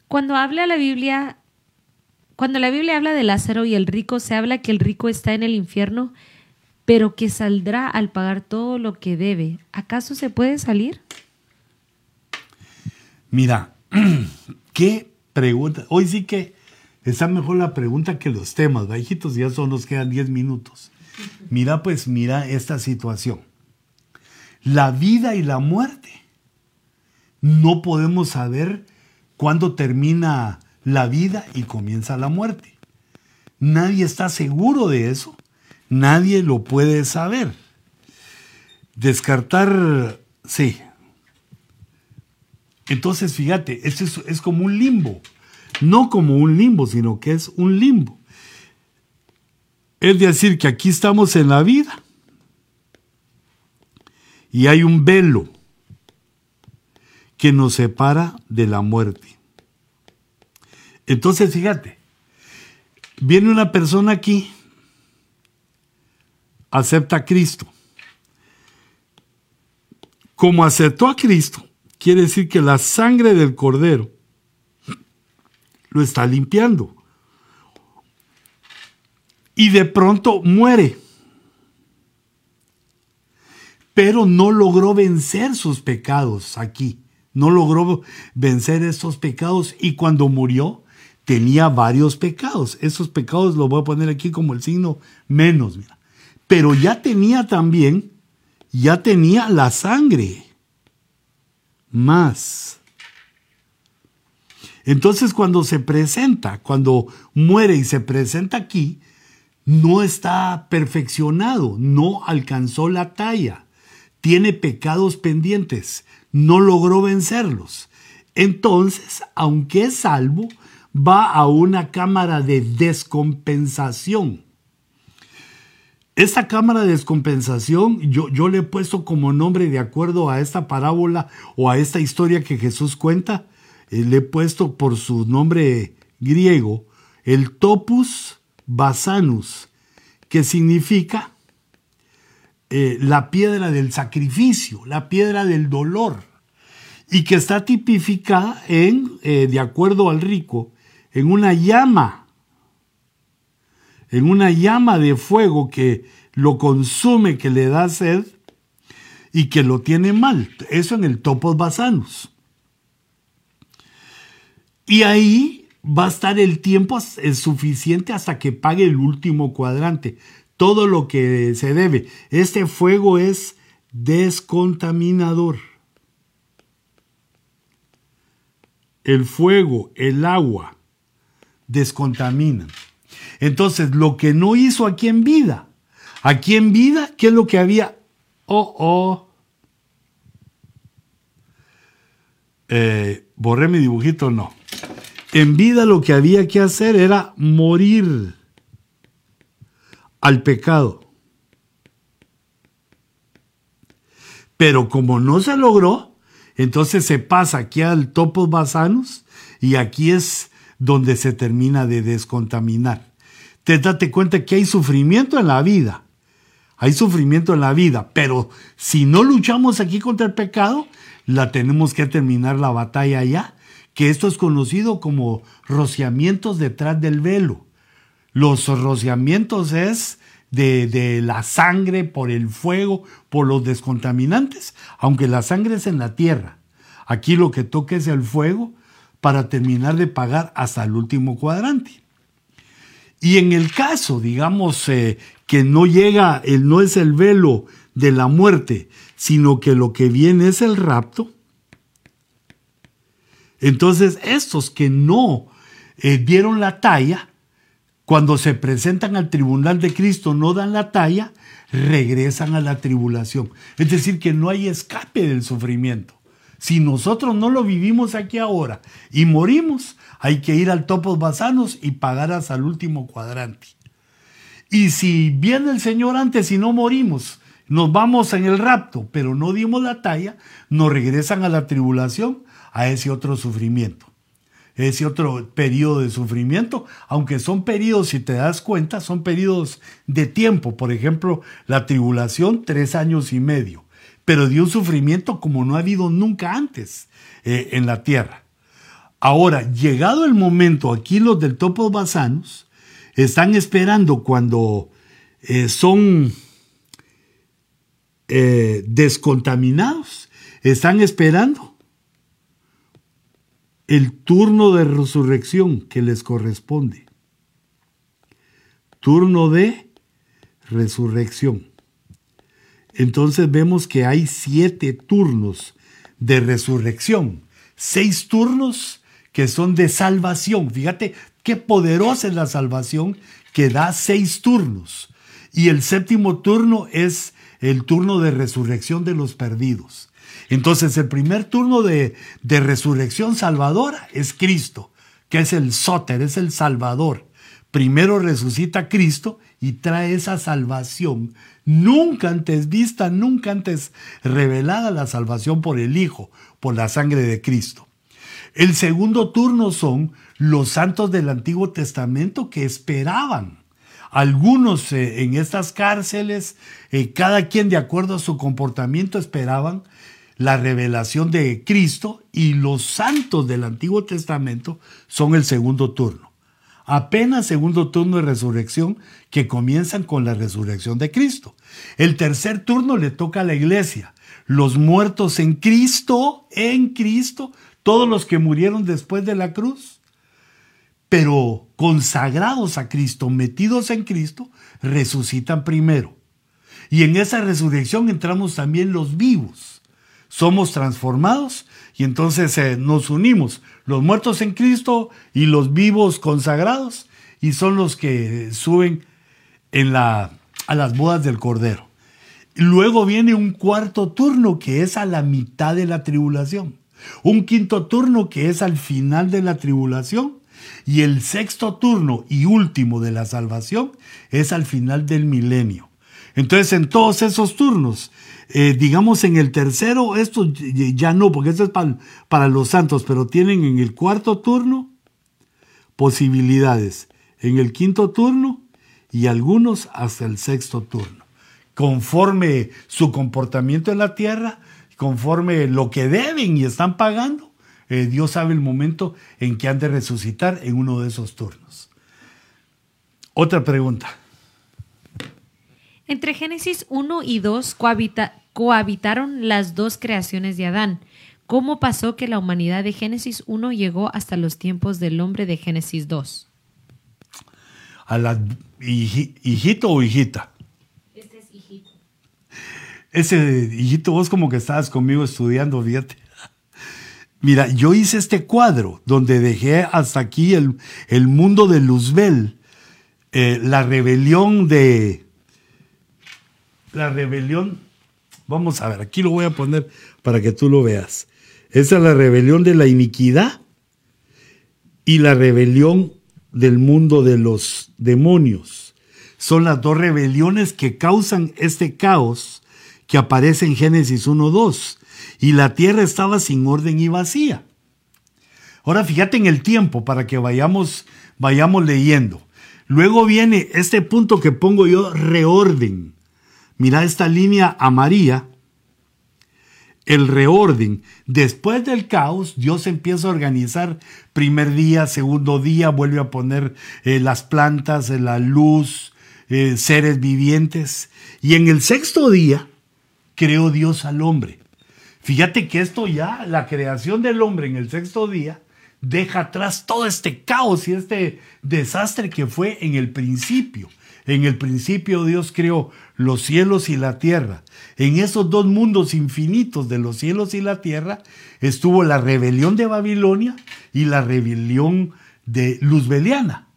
Cuando habla la Biblia, cuando la Biblia habla de Lázaro y el rico, se habla que el rico está en el infierno, pero que saldrá al pagar todo lo que debe. ¿Acaso se puede salir?
Mira, qué pregunta. Hoy sí que está mejor la pregunta que los temas, hijitos, ya solo nos quedan 10 minutos. Mira, pues mira esta situación. La vida y la muerte. No podemos saber cuándo termina la vida y comienza la muerte. Nadie está seguro de eso. Nadie lo puede saber. Descartar, sí. Entonces, fíjate, esto es, es como un limbo. No como un limbo, sino que es un limbo. Es decir, que aquí estamos en la vida y hay un velo que nos separa de la muerte. Entonces, fíjate, viene una persona aquí, acepta a Cristo. Como aceptó a Cristo, quiere decir que la sangre del cordero lo está limpiando y de pronto muere. Pero no logró vencer sus pecados aquí. No logró vencer esos pecados y cuando murió tenía varios pecados. Esos pecados los voy a poner aquí como el signo menos. Pero ya tenía también, ya tenía la sangre. Más. Entonces cuando se presenta, cuando muere y se presenta aquí, no está perfeccionado, no alcanzó la talla, tiene pecados pendientes, no logró vencerlos. Entonces, aunque es salvo, va a una cámara de descompensación. Esta cámara de descompensación yo, yo le he puesto como nombre de acuerdo a esta parábola o a esta historia que Jesús cuenta, eh, le he puesto por su nombre griego el topus basanus, que significa eh, la piedra del sacrificio, la piedra del dolor, y que está tipificada en, eh, de acuerdo al rico, en una llama, en una llama de fuego que lo consume, que le da sed, y que lo tiene mal. Eso en el topos basanos. Y ahí va a estar el tiempo suficiente hasta que pague el último cuadrante. Todo lo que se debe. Este fuego es descontaminador. El fuego, el agua, descontaminan. Entonces, lo que no hizo aquí en vida, aquí en vida, ¿qué es lo que había? Oh, oh. Eh, borré mi dibujito, no. En vida lo que había que hacer era morir al pecado. Pero como no se logró, entonces se pasa aquí al topos basanos y aquí es donde se termina de descontaminar. Te date cuenta que hay sufrimiento en la vida. Hay sufrimiento en la vida, pero si no luchamos aquí contra el pecado, la tenemos que terminar la batalla ya, que esto es conocido como rociamientos detrás del velo. Los rociamientos es de, la sangre por el fuego, por los descontaminantes, aunque la sangre es en la tierra. Aquí lo que toca es el fuego para terminar de pagar hasta el último cuadrante. Y en el caso, digamos, eh, que no llega, el, no es el velo de la muerte, sino que lo que viene es el rapto, entonces estos que no eh, dieron la talla, cuando se presentan al tribunal de Cristo no dan la talla, regresan a la tribulación. Es decir, que no hay escape del sufrimiento. Si nosotros no lo vivimos aquí ahora y morimos, hay que ir al topos basanos y pagar hasta el último cuadrante. Y si viene el Señor antes y no morimos, nos vamos en el rapto, pero no dimos la talla, nos regresan a la tribulación, a ese otro sufrimiento ese otro periodo de sufrimiento, aunque son periodos, si te das cuenta, son periodos de tiempo. Por ejemplo, la tribulación, tres años y medio, pero dio un sufrimiento como no ha habido nunca antes eh, en la tierra. Ahora, llegado el momento, aquí los del Topos Basanos están esperando cuando eh, son eh, descontaminados, están esperando el turno de resurrección que les corresponde. Turno de resurrección. Entonces vemos que hay siete turnos de resurrección, seis turnos que son de salvación. Fíjate qué poderosa es la salvación que da seis turnos. Y el séptimo turno es el turno de resurrección de los perdidos. Entonces el primer turno de, resurrección salvadora es Cristo, que es el sóter, es el salvador. Primero resucita Cristo y trae esa salvación, nunca antes vista, nunca antes revelada la salvación por el Hijo, por la sangre de Cristo. El segundo turno son los santos del Antiguo Testamento que esperaban. Algunos eh, en estas cárceles, eh, cada quien de acuerdo a su comportamiento esperaban la revelación de Cristo y los santos del Antiguo Testamento son el segundo turno. Apenas segundo turno de resurrección que comienzan con la resurrección de Cristo. El tercer turno le toca a la iglesia. Los muertos en Cristo, en Cristo, todos los que murieron después de la cruz, pero consagrados a Cristo, metidos en Cristo, resucitan primero. Y en esa resurrección entramos también los vivos somos transformados y entonces eh, nos unimos, los muertos en Cristo y los vivos consagrados, y son los que suben en la, a las bodas del Cordero. Luego viene un cuarto turno que es a la mitad de la tribulación, un quinto turno que es al final de la tribulación, y el sexto turno y último de la salvación es al final del milenio. Entonces en todos esos turnos eh, digamos en el tercero, esto ya no, porque esto es para, los santos, pero tienen en el cuarto turno posibilidades, en el quinto turno y algunos hasta el sexto turno. Conforme su comportamiento en la tierra, conforme lo que deben y están pagando, eh, Dios sabe el momento en que han de resucitar en uno de esos turnos. Otra pregunta.
Entre Génesis 1 y 2 cohabita, cohabitaron las dos creaciones de Adán. ¿Cómo pasó que la humanidad de Génesis 1 llegó hasta los tiempos del hombre de Génesis 2?
A la hijito o hijita.
Este es hijito.
Ese hijito, vos como que estabas conmigo estudiando, fíjate. Mira, yo hice este cuadro donde dejé hasta aquí el, el mundo de Luzbel, eh, la rebelión de... La rebelión, vamos a ver, aquí lo voy a poner para que tú lo veas. Esa es la rebelión de la iniquidad y la rebelión del mundo de los demonios. Son las dos rebeliones que causan este caos que aparece en Génesis 1.2 y la tierra estaba sin orden y vacía. Ahora fíjate en el tiempo para que vayamos, vayamos leyendo. Luego viene este punto que pongo yo, reorden. Mira esta línea amarilla, el reorden. Después del caos, Dios empieza a organizar primer día, segundo día, vuelve a poner eh, las plantas, eh, la luz, eh, seres vivientes. Y en el sexto día, creó Dios al hombre. Fíjate que esto ya, la creación del hombre en el sexto día, deja atrás todo este caos y este desastre que fue en el principio. En el principio Dios creó los cielos y la tierra. En esos dos mundos infinitos de los cielos y la tierra estuvo la rebelión de Babilonia y la rebelión de Luzbeliana.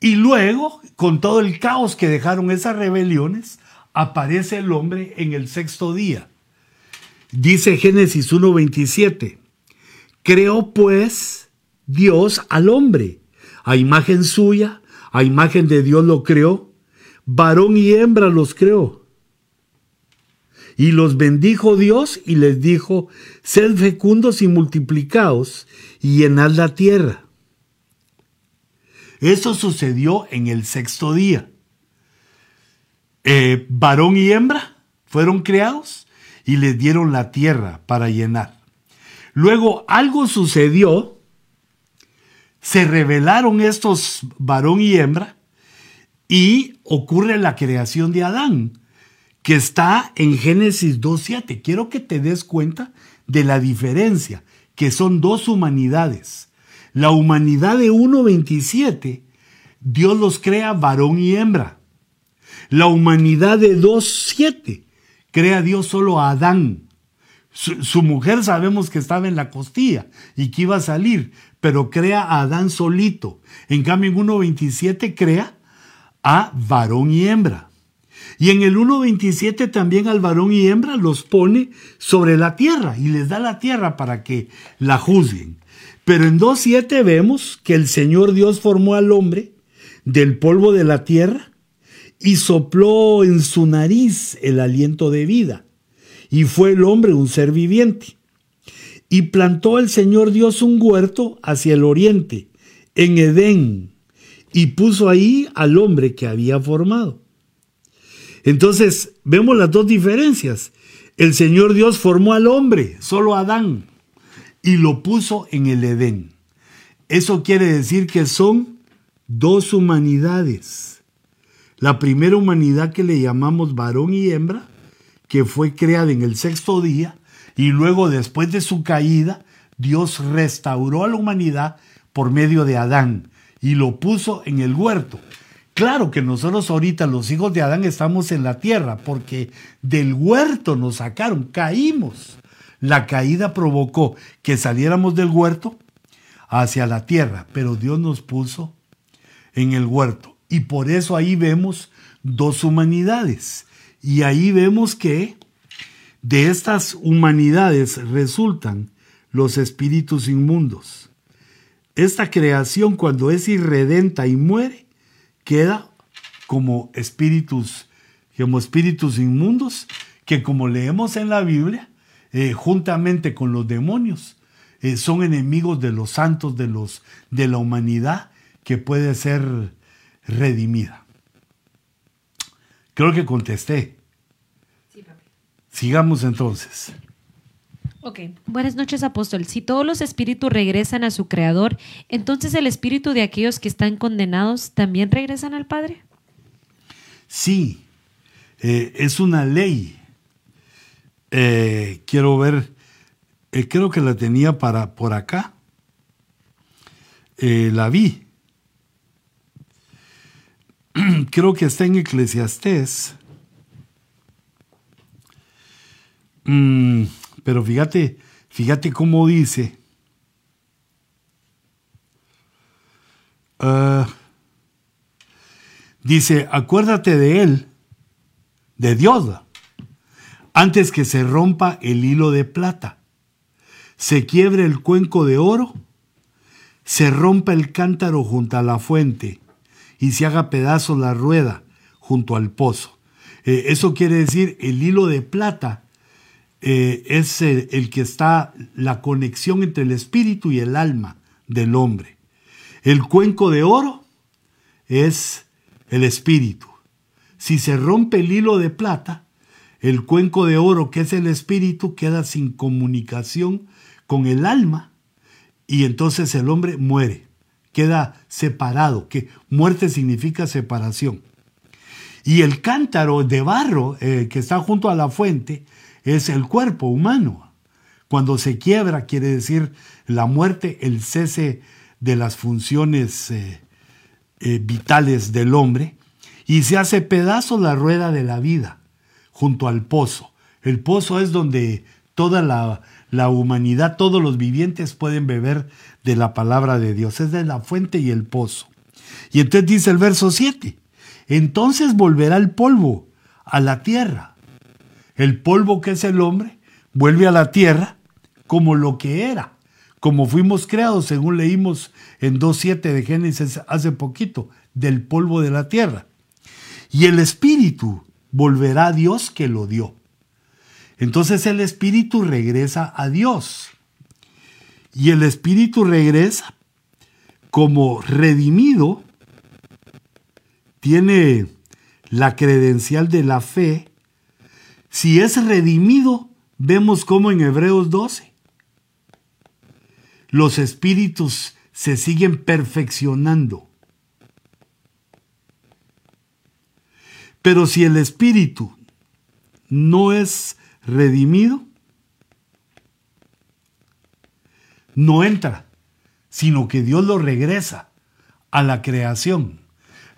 Y luego, con todo el caos que dejaron esas rebeliones, aparece el hombre en el sexto día. Dice Génesis 1.27, creó pues Dios al hombre, a imagen suya, a imagen de Dios lo creó, varón y hembra los creó. Y los bendijo Dios y les dijo, sed fecundos y multiplicaos y llenad la tierra. Eso sucedió en el sexto día. Eh, varón y hembra fueron creados y les dieron la tierra para llenar. Luego algo sucedió, se revelaron estos varón y hembra y ocurre la creación de Adán, que está en Génesis 2.7. Quiero que te des cuenta de la diferencia, que son dos humanidades. La humanidad de 1.27, Dios los crea varón y hembra. La humanidad de 2.7, crea Dios solo a Adán. Su, mujer sabemos que estaba en la costilla y que iba a salir, pero crea a Adán solito. En cambio, en 1.27 crea a varón y hembra. Y en el 1.27 también al varón y hembra los pone sobre la tierra y les da la tierra para que la juzguen. Pero en 2.7 vemos que el Señor Dios formó al hombre del polvo de la tierra y sopló en su nariz el aliento de vida, y fue el hombre un ser viviente. Y plantó el Señor Dios un huerto hacia el oriente, en Edén, y puso ahí al hombre que había formado. Entonces, vemos las dos diferencias. El Señor Dios formó al hombre, solo Adán, y lo puso en el Edén. Eso quiere decir que son dos humanidades la primera humanidad que le llamamos varón y hembra, que fue creada en el sexto día, y luego después de su caída, Dios restauró a la humanidad por medio de Adán y lo puso en el huerto. Claro que nosotros ahorita los hijos de Adán estamos en la tierra porque del huerto nos sacaron, caímos. La caída provocó que saliéramos del huerto hacia la tierra, pero Dios nos puso en el huerto. Y por eso ahí vemos dos humanidades. Y ahí vemos que de estas humanidades resultan los espíritus inmundos. Esta creación cuando es irredenta y muere, queda como espíritus, como espíritus inmundos, que como leemos en la Biblia, eh, juntamente con los demonios, eh, son enemigos de los santos, de, los, de la humanidad, que puede ser redimida. Creo que contesté. Sigamos entonces.
Ok, buenas noches apóstol. Si todos los espíritus regresan a su creador, entonces el espíritu de aquellos que están condenados también regresan al Padre.
Sí, eh, es una ley. eh, quiero ver, eh, creo que la tenía para por acá. La vi. creo que está en Eclesiastés. Mm, pero fíjate, fíjate cómo dice. Ah, dice, acuérdate de él, de Dios, antes que se rompa el hilo de plata, se quiebre el cuenco de oro, se rompa el cántaro junto a la fuente y se haga pedazo la rueda junto al pozo. Eh, eso quiere decir el hilo de plata eh, es el, que está la conexión entre el espíritu y el alma del hombre. El cuenco de oro es el espíritu. Si se rompe el hilo de plata, el cuenco de oro, que es el espíritu, queda sin comunicación con el alma y entonces el hombre muere, queda separado, que muerte significa separación. Y el cántaro de barro eh, que está junto a la fuente es el cuerpo humano. Cuando se quiebra quiere decir la muerte, el cese de las funciones eh, eh, vitales del hombre y se hace pedazo la rueda de la vida junto al pozo. El pozo es donde toda la, la humanidad, todos los vivientes pueden beber de la palabra de Dios. Es de la fuente y el pozo. Y entonces dice el verso 7, entonces volverá el polvo a la tierra. El polvo que es el hombre vuelve a la tierra como lo que era, como fuimos creados, según leímos en 2.7 de Génesis hace poquito, del polvo de la tierra. Y el espíritu volverá a Dios que lo dio. Entonces el espíritu regresa a Dios. Y el espíritu regresa como redimido, tiene la credencial de la fe. Si es redimido, vemos como en Hebreos 12 los espíritus se siguen perfeccionando. Pero si el espíritu no es redimido, no entra, sino que Dios lo regresa a la creación.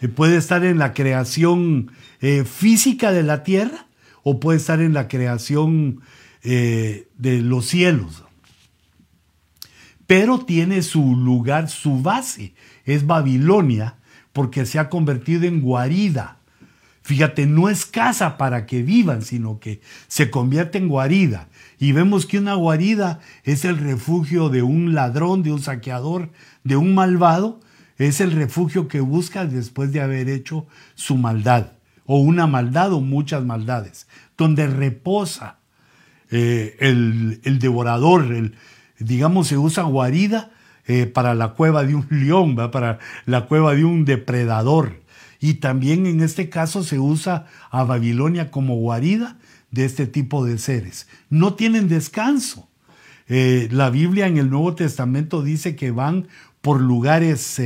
Eh, puede estar en la creación eh, física de la tierra o puede estar en la creación eh, de los cielos pero tiene su lugar, su base, es Babilonia, porque se ha convertido en guarida. Fíjate, no es casa para que vivan, sino que se convierte en guarida. Y vemos que una guarida es el refugio de un ladrón, de un saqueador, de un malvado. Es el refugio que busca después de haber hecho su maldad, o una maldad o muchas maldades, donde reposa eh, el, el devorador, el, digamos, se usa guarida eh, para la cueva de un león, para la cueva de un depredador. Y también en este caso se usa a Babilonia como guarida de este tipo de seres. No tienen descanso. Eh, la Biblia en el Nuevo Testamento dice que van por lugares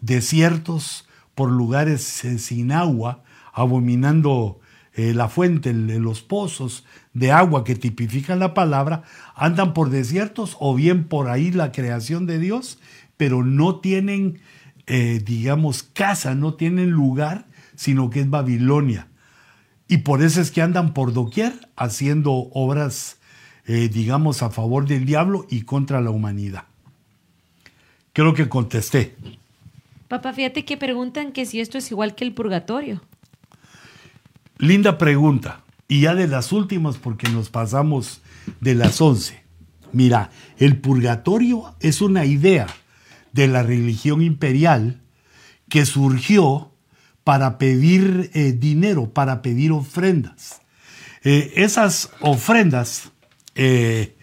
desiertos, por lugares sin agua, abominando la fuente, los pozos de agua que tipifican la palabra, andan por desiertos o bien por ahí la creación de Dios, pero no tienen, eh, digamos, casa, no tienen lugar, sino que es Babilonia. Y por eso es que andan por doquier haciendo obras, eh, digamos, a favor del diablo y contra la humanidad. Creo que contesté.
Papá, fíjate que preguntan que si esto es igual que el purgatorio.
Linda pregunta. Y ya de las últimas, porque nos pasamos de las once. Mira, el purgatorio es una idea de la religión imperial que surgió para pedir eh, dinero, para pedir ofrendas. Eh, esas ofrendas eh,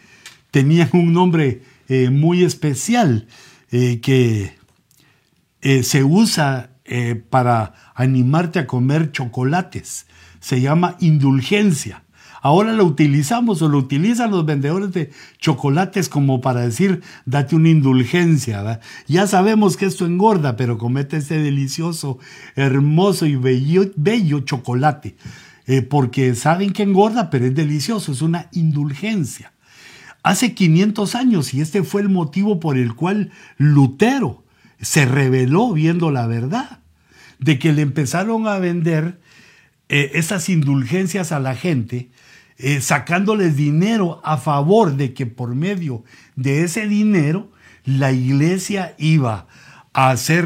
tenían un nombre muy especial que se usa para animarte a comer chocolates se llama indulgencia. Ahora lo utilizamos o lo utilizan los vendedores de chocolates como para decir, date una indulgencia. Ya sabemos que esto engorda, pero comete ese delicioso, hermoso y bello, bello chocolate. eh, porque saben que engorda, pero es delicioso, es una indulgencia. Hace 500 años, y este fue el motivo por el cual Lutero se reveló viendo la verdad, de que le empezaron a vender eh, esas indulgencias a la gente, eh, sacándoles dinero a favor de que por medio de ese dinero la iglesia iba a hacer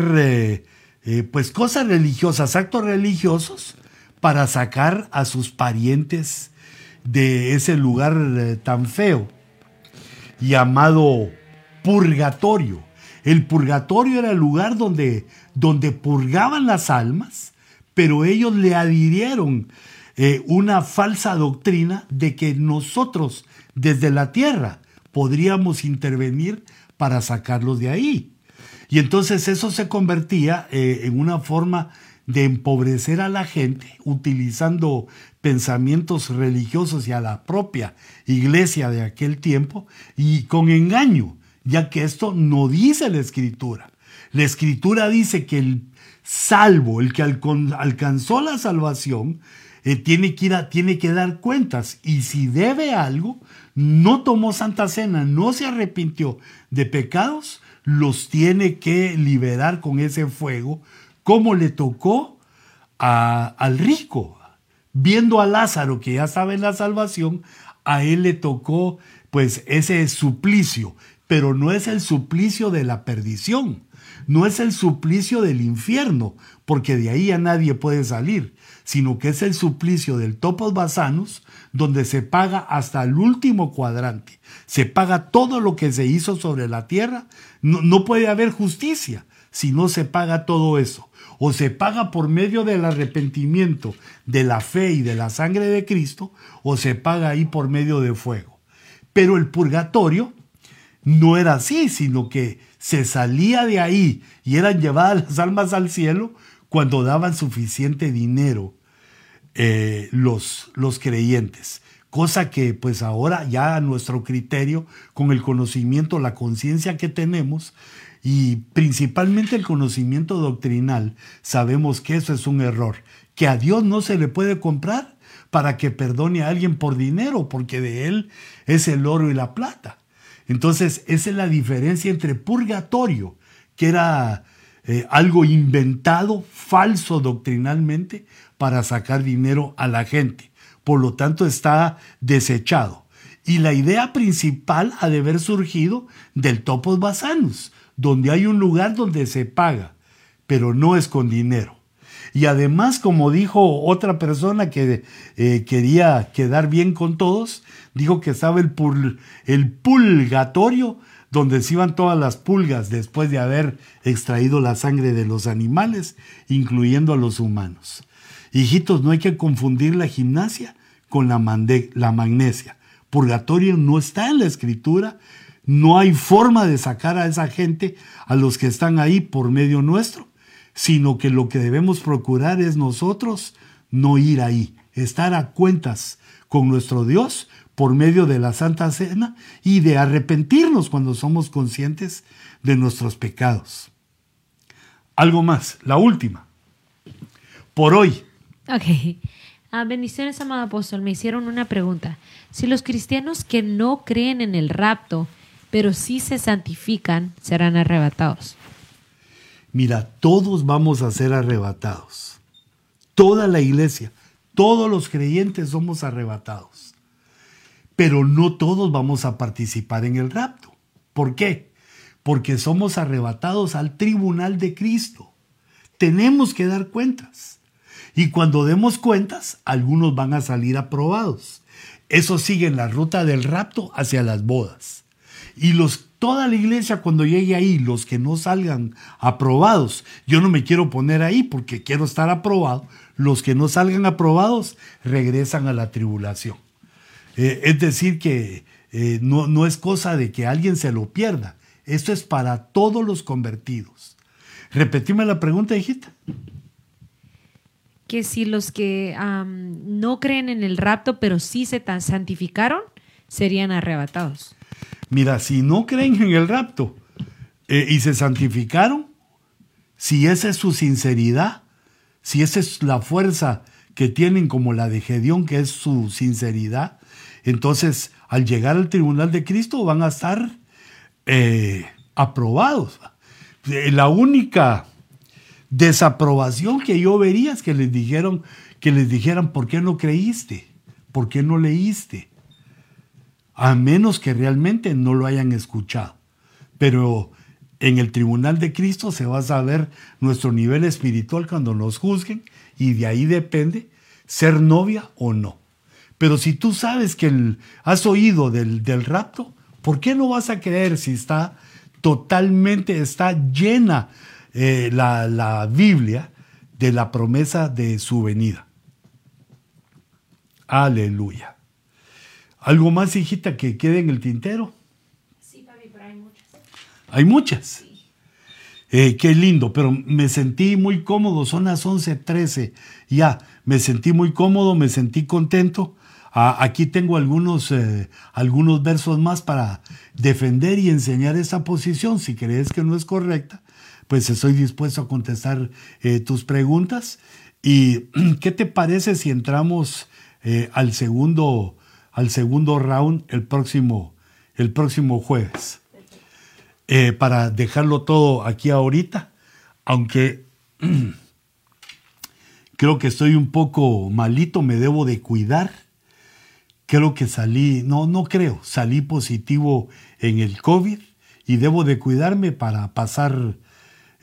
eh, pues cosas religiosas, actos religiosos, para sacar a sus parientes de ese lugar tan feo llamado purgatorio. El purgatorio era el lugar donde, donde purgaban las almas, pero ellos le adhirieron eh, una falsa doctrina de que nosotros desde la tierra podríamos intervenir para sacarlos de ahí. Y entonces eso se convertía eh, en una forma de empobrecer a la gente utilizando pensamientos religiosos y a la propia iglesia de aquel tiempo y con engaño, ya que esto no dice la escritura. La escritura dice que el salvo, el que alcanzó la salvación, eh, tiene, que dar cuentas. Y si debe algo, no tomó santa cena, no se arrepintió de pecados, los tiene que liberar con ese fuego, como le tocó al rico, viendo a Lázaro que ya estaba en la salvación, a él le tocó pues ese suplicio, pero no es el suplicio de la perdición, no es el suplicio del infierno, porque de ahí ya nadie puede salir, sino que es el suplicio del topos basanos, donde se paga hasta el último cuadrante, se paga todo lo que se hizo sobre la tierra, no, no puede haber justicia si no se paga todo eso. O se paga por medio del arrepentimiento, de la fe y de la sangre de Cristo, o se paga ahí por medio de fuego. Pero el purgatorio no era así, sino que se salía de ahí y eran llevadas las almas al cielo cuando daban suficiente dinero eh, los, los creyentes. Cosa que pues ahora ya a nuestro criterio, con el conocimiento, la conciencia que tenemos, y principalmente el conocimiento doctrinal, sabemos que eso es un error, que a Dios no se le puede comprar para que perdone a alguien por dinero, porque de él es el oro y la plata. Entonces, esa es la diferencia entre purgatorio, que era eh, algo inventado, falso doctrinalmente, para sacar dinero a la gente. Por lo tanto, está desechado. Y la idea principal ha de haber surgido del topos basanus, donde hay un lugar donde se paga, pero no es con dinero. Y además, como dijo otra persona que eh, quería quedar bien con todos, dijo que estaba el, el pulgatorio, donde se iban todas las pulgas después de haber extraído la sangre de los animales, incluyendo a los humanos. Hijitos, no hay que confundir la gimnasia con la magnesia. Purgatorio no está en la escritura, no hay forma de sacar a esa gente, a los que están ahí por medio nuestro, sino que lo que debemos procurar es nosotros no ir ahí, estar a cuentas con nuestro Dios por medio de la Santa Cena y de arrepentirnos cuando somos conscientes de nuestros pecados. Algo más, la última. Por hoy.
Ok. Ah, bendiciones, amado apóstol. Me hicieron una pregunta. Si los cristianos que no creen en el rapto pero si se santifican, serán arrebatados.
Mira, todos vamos a ser arrebatados. Toda la iglesia, todos los creyentes somos arrebatados. Pero no todos vamos a participar en el rapto. ¿Por qué? Porque somos arrebatados al tribunal de Cristo. Tenemos que dar cuentas. Y cuando demos cuentas, algunos van a salir aprobados. Eso sigue en la ruta del rapto hacia las bodas. Y los, toda la iglesia cuando llegue ahí, los que no salgan aprobados, yo no me quiero poner ahí porque quiero estar aprobado, los que no salgan aprobados regresan a la tribulación. Eh, es decir, que eh, no, no es cosa de que alguien se lo pierda. Esto es para todos los convertidos. Repetime la pregunta, hijita.
Que si los que no creen en el rapto, pero sí se santificaron, serían arrebatados.
Mira, si no creen en el rapto eh, y se santificaron, si esa es su sinceridad, si esa es la fuerza que tienen como la de Gedeón, que es su sinceridad, entonces al llegar al tribunal de Cristo van a estar eh, aprobados. Eh, la única desaprobación que yo vería es que les dijeron que les dijeran por qué no creíste, por qué no leíste, a menos que realmente no lo hayan escuchado. Pero en el tribunal de Cristo se va a saber nuestro nivel espiritual cuando nos juzguen y de ahí depende ser novia o no. Pero si tú sabes que has oído del, del rapto, ¿por qué no vas a creer si está totalmente, está llena eh, la, la Biblia de la promesa de su venida? Aleluya. ¿Algo más, hijita, que quede en el tintero?
Sí, papi, pero hay muchas.
Hay muchas. Eh, qué lindo, pero me sentí muy cómodo, son las 11:13 ya, me sentí muy cómodo, me sentí contento. Ah, aquí tengo algunos, eh, algunos versos más para defender y enseñar esa posición. Si crees que no es correcta, pues estoy dispuesto a contestar eh, tus preguntas. ¿Y qué te parece si entramos al, segundo, al segundo round el próximo, el próximo jueves? Eh, para dejarlo todo aquí ahorita, aunque creo que estoy un poco malito, me debo de cuidar. Creo que salí, no, no creo, salí positivo en el COVID y debo de cuidarme para pasar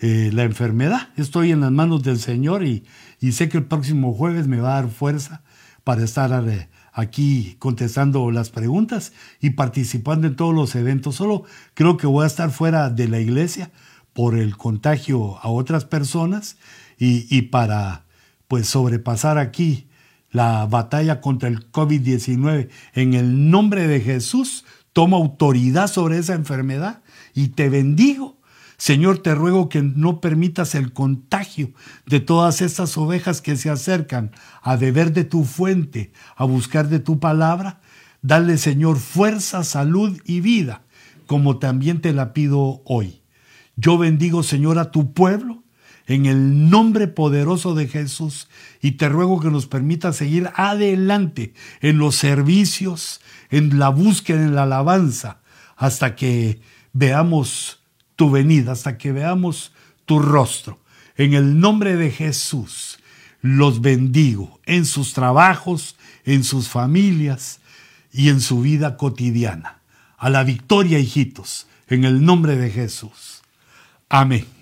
eh, la enfermedad. Estoy en las manos del Señor y, y, sé que el próximo jueves me va a dar fuerza para estar eh, aquí contestando las preguntas y participando en todos los eventos. Solo creo que voy a estar fuera de la iglesia por el contagio a otras personas y, para pues sobrepasar aquí la batalla contra el COVID-19 en el nombre de Jesús, toma autoridad sobre esa enfermedad y te bendigo Señor, te ruego que no permitas el contagio de todas estas ovejas que se acercan a beber de tu fuente, a buscar de tu palabra. Dale, Señor, fuerza, salud y vida, como también te la pido hoy. Yo bendigo, Señor, a tu pueblo en el nombre poderoso de Jesús y te ruego que nos permita seguir adelante en los servicios, en la búsqueda, en la alabanza, hasta que veamos tu venida, hasta que veamos tu rostro. En el nombre de Jesús, los bendigo en sus trabajos, en sus familias y en su vida cotidiana. A la victoria, hijitos, en el nombre de Jesús. Amén.